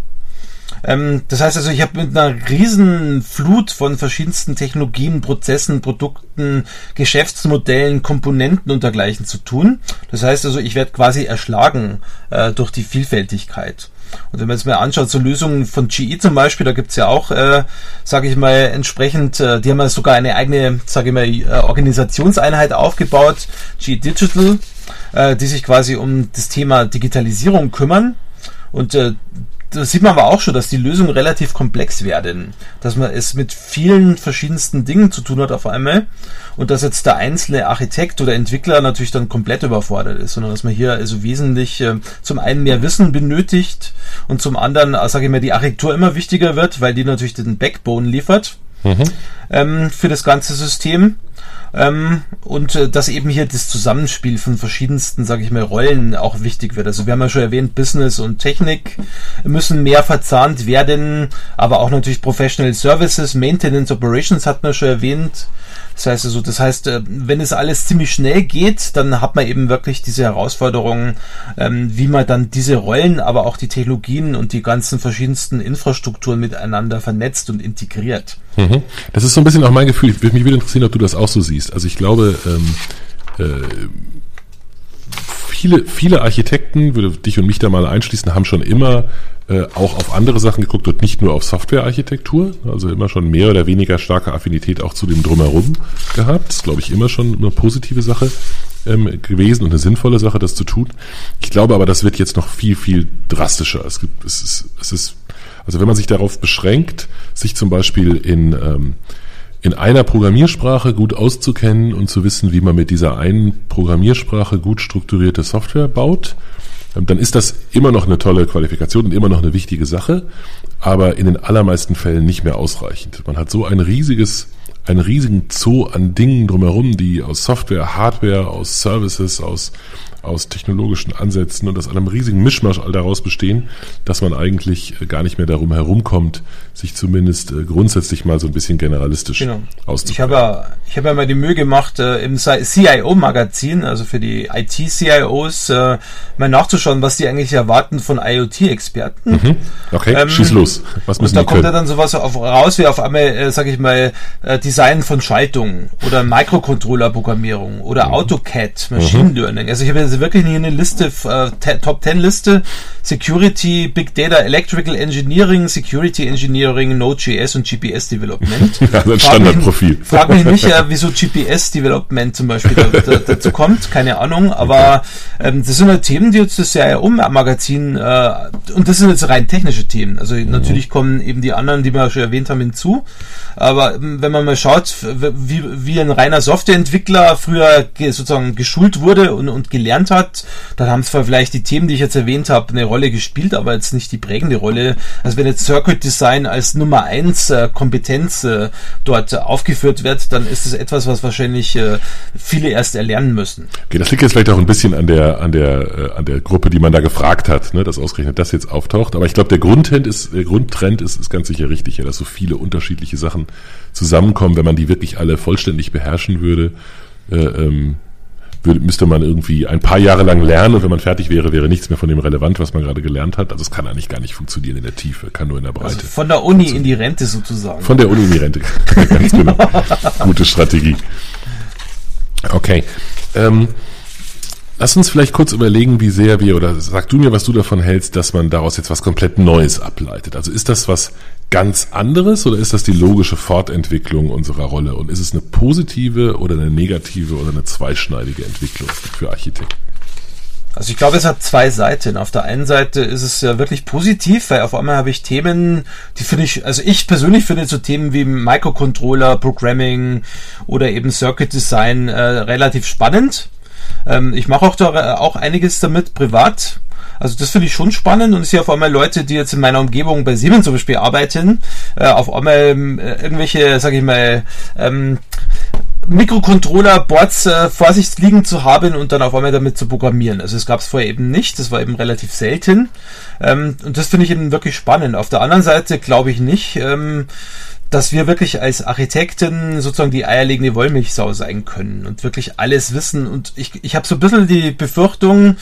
Ähm, das heißt also, ich habe mit einer riesen Flut von verschiedensten Technologien, Prozessen, Produkten, Geschäftsmodellen, Komponenten und dergleichen zu tun. Das heißt also, ich werde quasi erschlagen äh, durch die Vielfältigkeit. Und wenn man jetzt mal anschaut, so Lösungen von GE zum Beispiel, da gibt's ja auch, äh, sage ich mal, entsprechend, äh, die haben ja sogar eine eigene, sage ich mal, äh, Organisationseinheit aufgebaut, GE Digital, äh, die sich quasi um das Thema Digitalisierung kümmern. Und äh, da sieht man aber auch schon, dass die Lösungen relativ komplex werden. Dass man es mit vielen verschiedensten Dingen zu tun hat auf einmal und dass jetzt der einzelne Architekt oder Entwickler natürlich dann komplett überfordert ist, sondern dass man hier also wesentlich äh, zum einen mehr Wissen benötigt und zum anderen, äh, sage ich mal, die Architektur immer wichtiger wird, weil die natürlich den Backbone liefert mhm. ähm, für das ganze System. Ähm, und äh, dass eben hier das Zusammenspiel von verschiedensten, sage ich mal, Rollen auch wichtig wird. Also wir haben ja schon erwähnt, Business und Technik müssen mehr verzahnt werden, aber auch natürlich Professional Services, Maintenance, Operations hat man schon erwähnt. Das heißt also, das heißt, äh, wenn es alles ziemlich schnell geht, dann hat man eben wirklich diese Herausforderungen, ähm, wie man dann diese Rollen, aber auch die Technologien und die ganzen verschiedensten Infrastrukturen miteinander vernetzt und integriert. Mhm. Das ist so ein bisschen auch mein Gefühl. Mich würde interessieren, ob du das auch so siehst. Also ich glaube, ähm, äh, viele, viele Architekten, würde dich und mich da mal einschließen, haben schon immer äh, auch auf andere Sachen geguckt und nicht nur auf Softwarearchitektur. Also immer schon mehr oder weniger starke Affinität auch zu dem Drumherum gehabt. Das ist, glaube ich, immer schon eine positive Sache ähm, gewesen und eine sinnvolle Sache, das zu tun. Ich glaube aber, das wird jetzt noch viel, viel drastischer. Es gibt, es ist, es ist, also wenn man sich darauf beschränkt, sich zum Beispiel in ähm, in einer Programmiersprache gut auszukennen und zu wissen, wie man mit dieser einen Programmiersprache gut strukturierte Software baut, ähm, dann ist das immer noch eine tolle Qualifikation und immer noch eine wichtige Sache, aber in den allermeisten Fällen nicht mehr ausreichend. Man hat so ein riesiges, einen riesigen Zoo an Dingen drumherum, die aus Software, Hardware, aus Services, aus aus technologischen Ansätzen und aus einem riesigen Mischmasch all daraus bestehen, dass man eigentlich äh, gar nicht mehr darum herumkommt, sich zumindest äh, grundsätzlich mal so ein bisschen generalistisch genau. Ich habe ja, ich habe ja mal die Mühe gemacht, äh, im CIO-Magazin, also für die IT-CIOs, mal nachzuschauen, was die eigentlich erwarten von IoT-Experten. Mhm. Okay, ähm, schieß los. Was müssen und da kommt ja dann sowas auf, raus, wie auf einmal, äh, sage ich mal, Design von Schaltungen oder Microcontroller-Programmierung oder mhm. AutoCAD, Machine mhm. Learning. Also ich habe also wirklich hier eine Liste, äh, Top 10 Liste, Security, Big Data, Electrical Engineering, Security Engineering, Node.js und GPS Development. ja, ein Standardprofil. Frag mich nicht, äh, wieso GPS Development zum Beispiel da, da, dazu kommt, keine Ahnung, aber ähm, das sind halt Themen, die uns das ja um Magazin, äh, und das sind jetzt rein technische Themen. Also mhm. natürlich kommen eben die anderen, die wir schon erwähnt haben, hinzu. Aber ähm, wenn man mal schaut, wie, wie ein reiner Softwareentwickler früher sozusagen geschult wurde und, und gelernt gelernt hat, dann haben zwar vielleicht die Themen, die ich jetzt erwähnt habe, eine Rolle gespielt, aber jetzt nicht die prägende Rolle. Also wenn jetzt Circuit Design als Nummer eins äh, Kompetenz äh, dort aufgeführt wird, dann ist es etwas, was wahrscheinlich äh, viele erst erlernen müssen. Okay, das liegt jetzt vielleicht auch ein bisschen an der, an der, äh, an der Gruppe, die man da gefragt hat, ne, dass ausgerechnet das jetzt auftaucht. Aber ich glaube, der Grundtrend ist, der Grundtrend ist, ist ganz sicher richtig, ja, dass so viele unterschiedliche Sachen zusammenkommen, wenn man die wirklich alle vollständig beherrschen würde. Äh, ähm, würde, müsste man irgendwie ein paar Jahre lang lernen und wenn man fertig wäre, wäre nichts mehr von dem relevant, was man gerade gelernt hat. Also es kann eigentlich gar nicht funktionieren in der Tiefe, kann nur in der Breite. Also von der Uni in die Rente sozusagen. Von der Uni in die Rente, ganz genau. Gute Strategie. Okay. Ähm, lass uns vielleicht kurz überlegen, wie sehr wir, oder sag du mir, was du davon hältst, dass man daraus jetzt was komplett Neues ableitet. Also ist das was ganz anderes oder ist das die logische Fortentwicklung unserer Rolle? Und ist es eine positive oder eine negative oder eine zweischneidige Entwicklung für Architekten? Also ich glaube, es hat zwei Seiten. Auf der einen Seite ist es ja wirklich positiv, weil auf einmal habe ich Themen, die finde ich, also ich persönlich finde so Themen wie Microcontroller, Programming oder eben Circuit Design äh, relativ spannend. Ähm, ich mache auch da auch einiges damit privat. Also das finde ich schon spannend und ich sehe auf einmal Leute, die jetzt in meiner Umgebung bei Siemens zum Beispiel arbeiten, äh, auf einmal äh, irgendwelche, sage ich mal, ähm, Mikrocontroller-Boards äh, vor sich liegen zu haben und dann auf einmal damit zu programmieren. Also es gab es vorher eben nicht, das war eben relativ selten. Ähm, und das finde ich eben wirklich spannend. Auf der anderen Seite glaube ich nicht, ähm, dass wir wirklich als Architekten sozusagen die eierlegende Wollmilchsau sein können und wirklich alles wissen. Und ich, ich habe so ein bisschen die Befürchtung,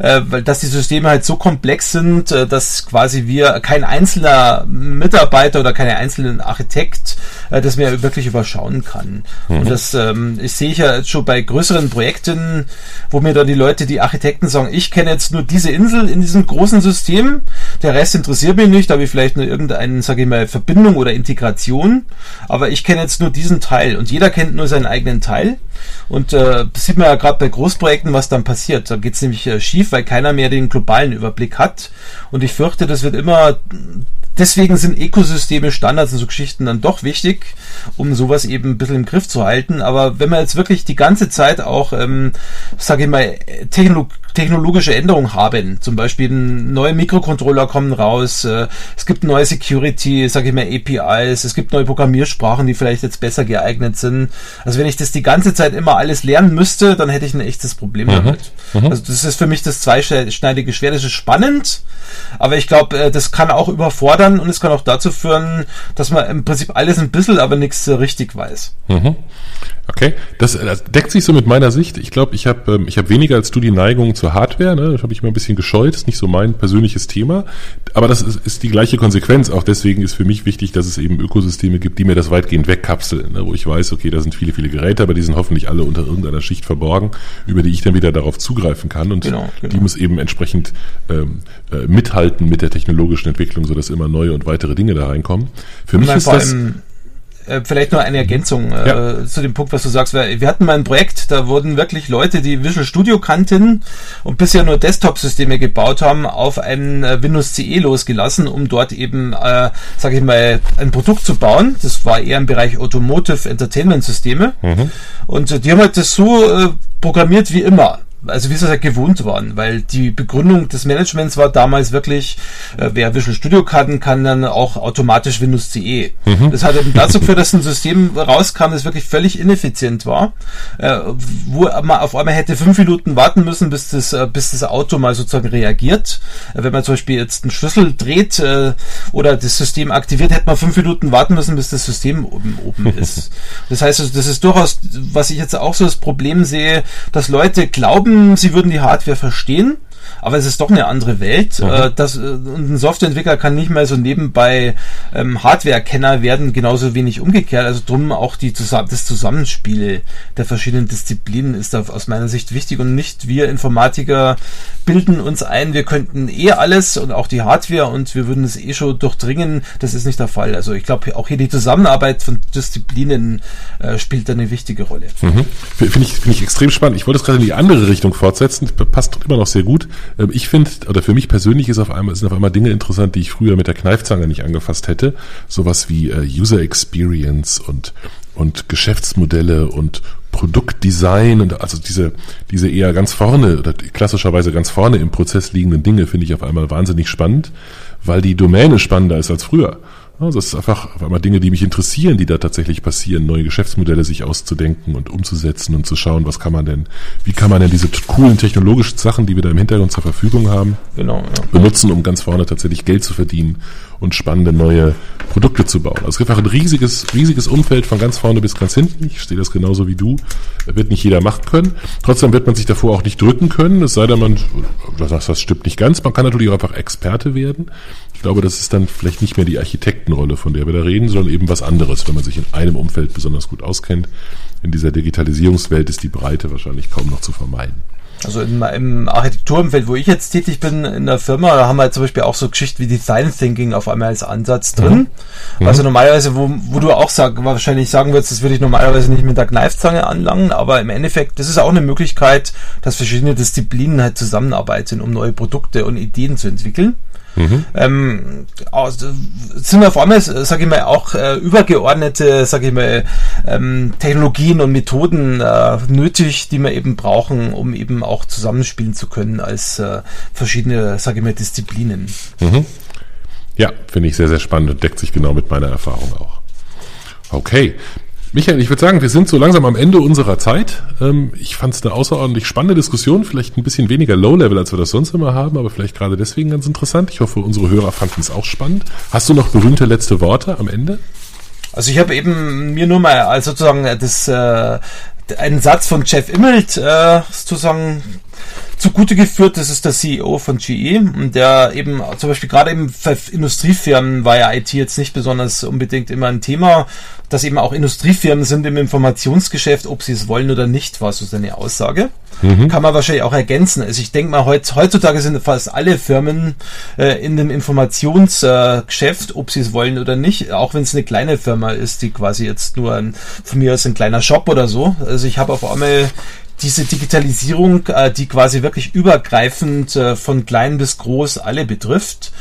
äh, dass die Systeme halt so komplex sind, äh, dass quasi wir kein einzelner Mitarbeiter oder kein einzelner Architekt äh, das mehr wirklich überschauen kann. Mhm. Und das ähm, ich sehe ich ja jetzt schon bei größeren Projekten, wo mir dann die Leute, die Architekten sagen, ich kenne jetzt nur diese Insel in diesem großen System, der Rest interessiert mich nicht, da habe ich vielleicht nur irgendeine, sage ich mal, Verbindung oder Integration Version, aber ich kenne jetzt nur diesen Teil und jeder kennt nur seinen eigenen Teil. Und äh, das sieht man ja gerade bei Großprojekten, was dann passiert. Da geht es nämlich äh, schief, weil keiner mehr den globalen Überblick hat. Und ich fürchte, das wird immer deswegen sind Ökosysteme, Standards und so Geschichten dann doch wichtig, um sowas eben ein bisschen im Griff zu halten. Aber wenn man jetzt wirklich die ganze Zeit auch, ähm, sage ich mal, Technologie technologische Änderungen haben. Zum Beispiel neue Mikrocontroller kommen raus, äh, es gibt neue Security, sage ich mal, APIs, es gibt neue Programmiersprachen, die vielleicht jetzt besser geeignet sind. Also wenn ich das die ganze Zeit immer alles lernen müsste, dann hätte ich ein echtes Problem mhm. damit. Mhm. Also das ist für mich das zweischneidige Schwert. Das ist spannend, aber ich glaube, äh, das kann auch überfordern und es kann auch dazu führen, dass man im Prinzip alles ein bisschen, aber nichts richtig weiß. Mhm. Okay, das, das, deckt sich so mit meiner Sicht. Ich glaube, ich habe ähm, ich hab weniger als du die Neigung zur Hardware. Ne? Das habe ich mal ein bisschen gescheut. Das ist nicht so mein persönliches Thema. Aber das ist, ist die gleiche Konsequenz. Auch deswegen ist für mich wichtig, dass es eben Ökosysteme gibt, die mir das weitgehend wegkapseln. Ne? Wo ich weiß, okay, da sind viele, viele Geräte, aber die sind hoffentlich alle unter irgendeiner Schicht verborgen, über die ich dann wieder darauf zugreifen kann. Und genau, genau. die muss eben entsprechend ähm, äh, mithalten mit der technologischen Entwicklung, sodass immer neue und weitere Dinge da reinkommen. Für mich ist das äh, vielleicht noch eine Ergänzung äh, ja. zu dem Punkt, was du sagst. Wir hatten mal ein Projekt, da wurden wirklich Leute, die Visual Studio kannten und bisher nur Desktop-Systeme gebaut haben, auf ein äh, Windows CE losgelassen, um dort eben, äh, sage ich mal, ein Produkt zu bauen. Das war eher im Bereich Automotive Entertainment Systeme. Mhm. Und äh, die haben halt das so äh, programmiert wie immer also wie es halt gewohnt waren, weil die Begründung des Managements war damals wirklich, äh, wer Visual Studio kann, kann dann auch automatisch Windows CE. Mhm. Das hat eben dazu geführt, dass ein System rauskam, das wirklich völlig ineffizient war, äh, wo man auf einmal hätte fünf Minuten warten müssen, bis das, äh, bis das Auto mal sozusagen reagiert. Äh, wenn man zum Beispiel jetzt einen Schlüssel dreht äh, oder das System aktiviert, hätte man fünf Minuten warten müssen, bis das System oben, oben ist. Das heißt, also, das ist durchaus, was ich jetzt auch so das Problem sehe, dass Leute glauben, sie würden die Hardware verstehen, aber es ist doch eine andere Welt. Mhm. Äh, das, äh, ein Softwareentwickler kann nicht mehr so nebenbei ähm, Hardware-Kenner werden, genauso wenig umgekehrt. Also drum auch die, das Zusammenspiel der verschiedenen Disziplinen ist da aus meiner Sicht wichtig und nicht wir Informatiker bilden uns ein, wir könnten eh alles und auch die Hardware und wir würden es eh schon durchdringen. Das ist nicht der Fall. Also ich glaube, auch hier die Zusammenarbeit von Disziplinen äh, spielt da eine wichtige Rolle. Mhm. Finde ich, finde ich extrem spannend. Ich wollte es gerade in die andere Richtung fortsetzen. Passt immer noch sehr gut. Ähm, ich finde, oder für mich persönlich ist auf einmal, sind auf einmal Dinge interessant, die ich früher mit der Kneifzange nicht angefasst hätte. Sowas wie äh, User Experience und, und Geschäftsmodelle und Produktdesign und also diese, diese eher ganz vorne oder klassischerweise ganz vorne im Prozess liegenden Dinge finde ich auf einmal wahnsinnig spannend, weil die Domäne spannender ist als früher. Also es ist einfach auf einmal Dinge, die mich interessieren, die da tatsächlich passieren, neue Geschäftsmodelle sich auszudenken und umzusetzen und zu schauen, was kann man denn, wie kann man denn diese coolen technologischen Sachen, die wir da im Hintergrund zur Verfügung haben, genau, ja. benutzen, um ganz vorne tatsächlich Geld zu verdienen und spannende neue Produkte zu bauen. Also es gibt einfach ein riesiges, riesiges Umfeld von ganz vorne bis ganz hinten. Ich stehe das genauso wie du. Wird nicht jeder machen können. Trotzdem wird man sich davor auch nicht drücken können, es sei denn, man, das, das stimmt nicht ganz. Man kann natürlich auch einfach Experte werden. Ich glaube, das ist dann vielleicht nicht mehr die Architektenrolle, von der wir da reden, sondern eben was anderes, wenn man sich in einem Umfeld besonders gut auskennt. In dieser Digitalisierungswelt ist die Breite wahrscheinlich kaum noch zu vermeiden. Also im, im Architekturumfeld, wo ich jetzt tätig bin in der Firma, da haben wir zum Beispiel auch so Geschichten wie Design Thinking auf einmal als Ansatz drin. Mhm. Also normalerweise, wo, wo du auch sag, wahrscheinlich sagen würdest, das würde ich normalerweise nicht mit der Kneifzange anlangen, aber im Endeffekt, das ist auch eine Möglichkeit, dass verschiedene Disziplinen halt zusammenarbeiten, um neue Produkte und Ideen zu entwickeln. Mhm. Ähm, sind auf einmal, sage ich mal, auch äh, übergeordnete, sage ich mal, ähm, Technologien und Methoden äh, nötig, die wir eben brauchen, um eben auch zusammenspielen zu können als äh, verschiedene, sage ich mal, Disziplinen. Mhm. Ja, finde ich sehr, sehr spannend und deckt sich genau mit meiner Erfahrung auch. Okay, Michael, ich würde sagen, wir sind so langsam am Ende unserer Zeit. Ähm, ich fand es eine außerordentlich spannende Diskussion, vielleicht ein bisschen weniger Low-Level, als wir das sonst immer haben, aber vielleicht gerade deswegen ganz interessant. Ich hoffe, unsere Hörer fanden es auch spannend. Hast du noch berühmte letzte Worte am Ende? Also ich habe eben mir nur mal also sozusagen das äh, einen Satz von Jeff Immelt äh, sozusagen zugute geführt. Das ist der CEO von GE und der eben zum Beispiel gerade eben für Industriefirmen war ja IT jetzt nicht besonders unbedingt immer ein Thema, dass eben auch Industriefirmen sind im Informationsgeschäft, ob sie es wollen oder nicht, war so seine Aussage. Mhm. Kann man wahrscheinlich auch ergänzen. Also ich denke mal, heutzutage sind fast alle Firmen äh, in dem Informationsgeschäft, äh, ob sie es wollen oder nicht, auch wenn es eine kleine Firma ist, die quasi jetzt nur ein, von mir aus ein kleiner Shop oder so. Also ich habe auf einmal diese Digitalisierung, äh, die quasi wirklich übergreifend äh, von klein bis groß alle betrifft.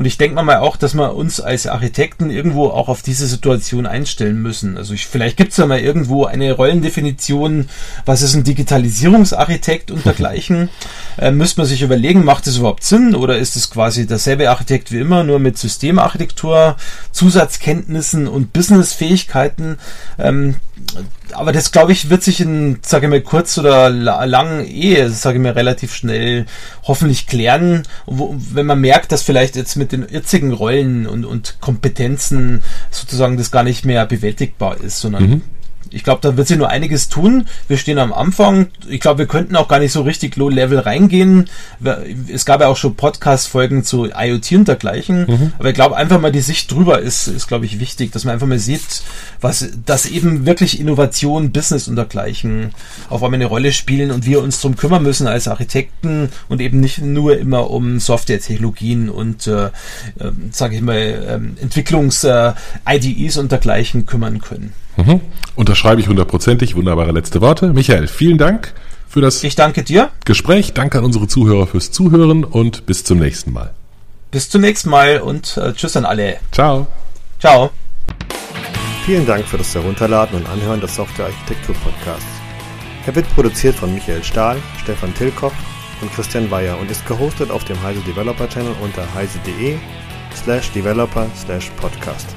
Und ich denke mal auch, dass wir uns als Architekten irgendwo auch auf diese Situation einstellen müssen. Also ich, vielleicht gibt es ja mal irgendwo eine Rollendefinition, was ist ein Digitalisierungsarchitekt und dergleichen. Äh, müsste man sich überlegen, macht das überhaupt Sinn oder ist es quasi derselbe Architekt wie immer, nur mit Systemarchitektur, Zusatzkenntnissen und Businessfähigkeiten? Ähm, aber das glaube ich wird sich in, sage ich mal, kurz oder lang eh, sage ich mal, relativ schnell hoffentlich klären, wo, wenn man merkt, dass vielleicht jetzt mit den jetzigen Rollen und, und Kompetenzen sozusagen das gar nicht mehr bewältigbar ist, sondern mhm ich glaube, da wird sich nur einiges tun. Wir stehen am Anfang. Ich glaube, wir könnten auch gar nicht so richtig low-level reingehen. Es gab ja auch schon Podcast-Folgen zu IoT und dergleichen. Mhm. Aber ich glaube, einfach mal die Sicht drüber ist, ist glaube ich, wichtig, dass man einfach mal sieht, was, dass eben wirklich Innovation, Business und dergleichen auf einmal eine Rolle spielen und wir uns drum kümmern müssen als Architekten und eben nicht nur immer um Software-Technologien und, äh, äh, sage ich mal, äh, Entwicklungs-IDEs und dergleichen kümmern können. Mhm. Unterschreibe ich hundertprozentig. Wunderbare letzte Worte. Michael, vielen Dank für das ich danke dir. Gespräch. Danke an unsere Zuhörer fürs Zuhören und bis zum nächsten Mal. Bis zum nächsten Mal und äh, tschüss an alle. Ciao. Ciao. Vielen Dank für das Herunterladen und Anhören des Software Architektur Podcasts. Er wird produziert von Michael Stahl, Stefan Tilkoff und Christian Weyer und ist gehostet auf dem Heise Developer Channel unter heise.de slash developer slash podcast.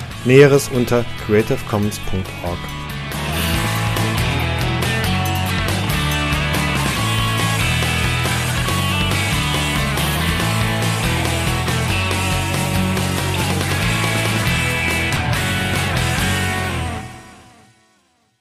Näheres unter creativecommons.org.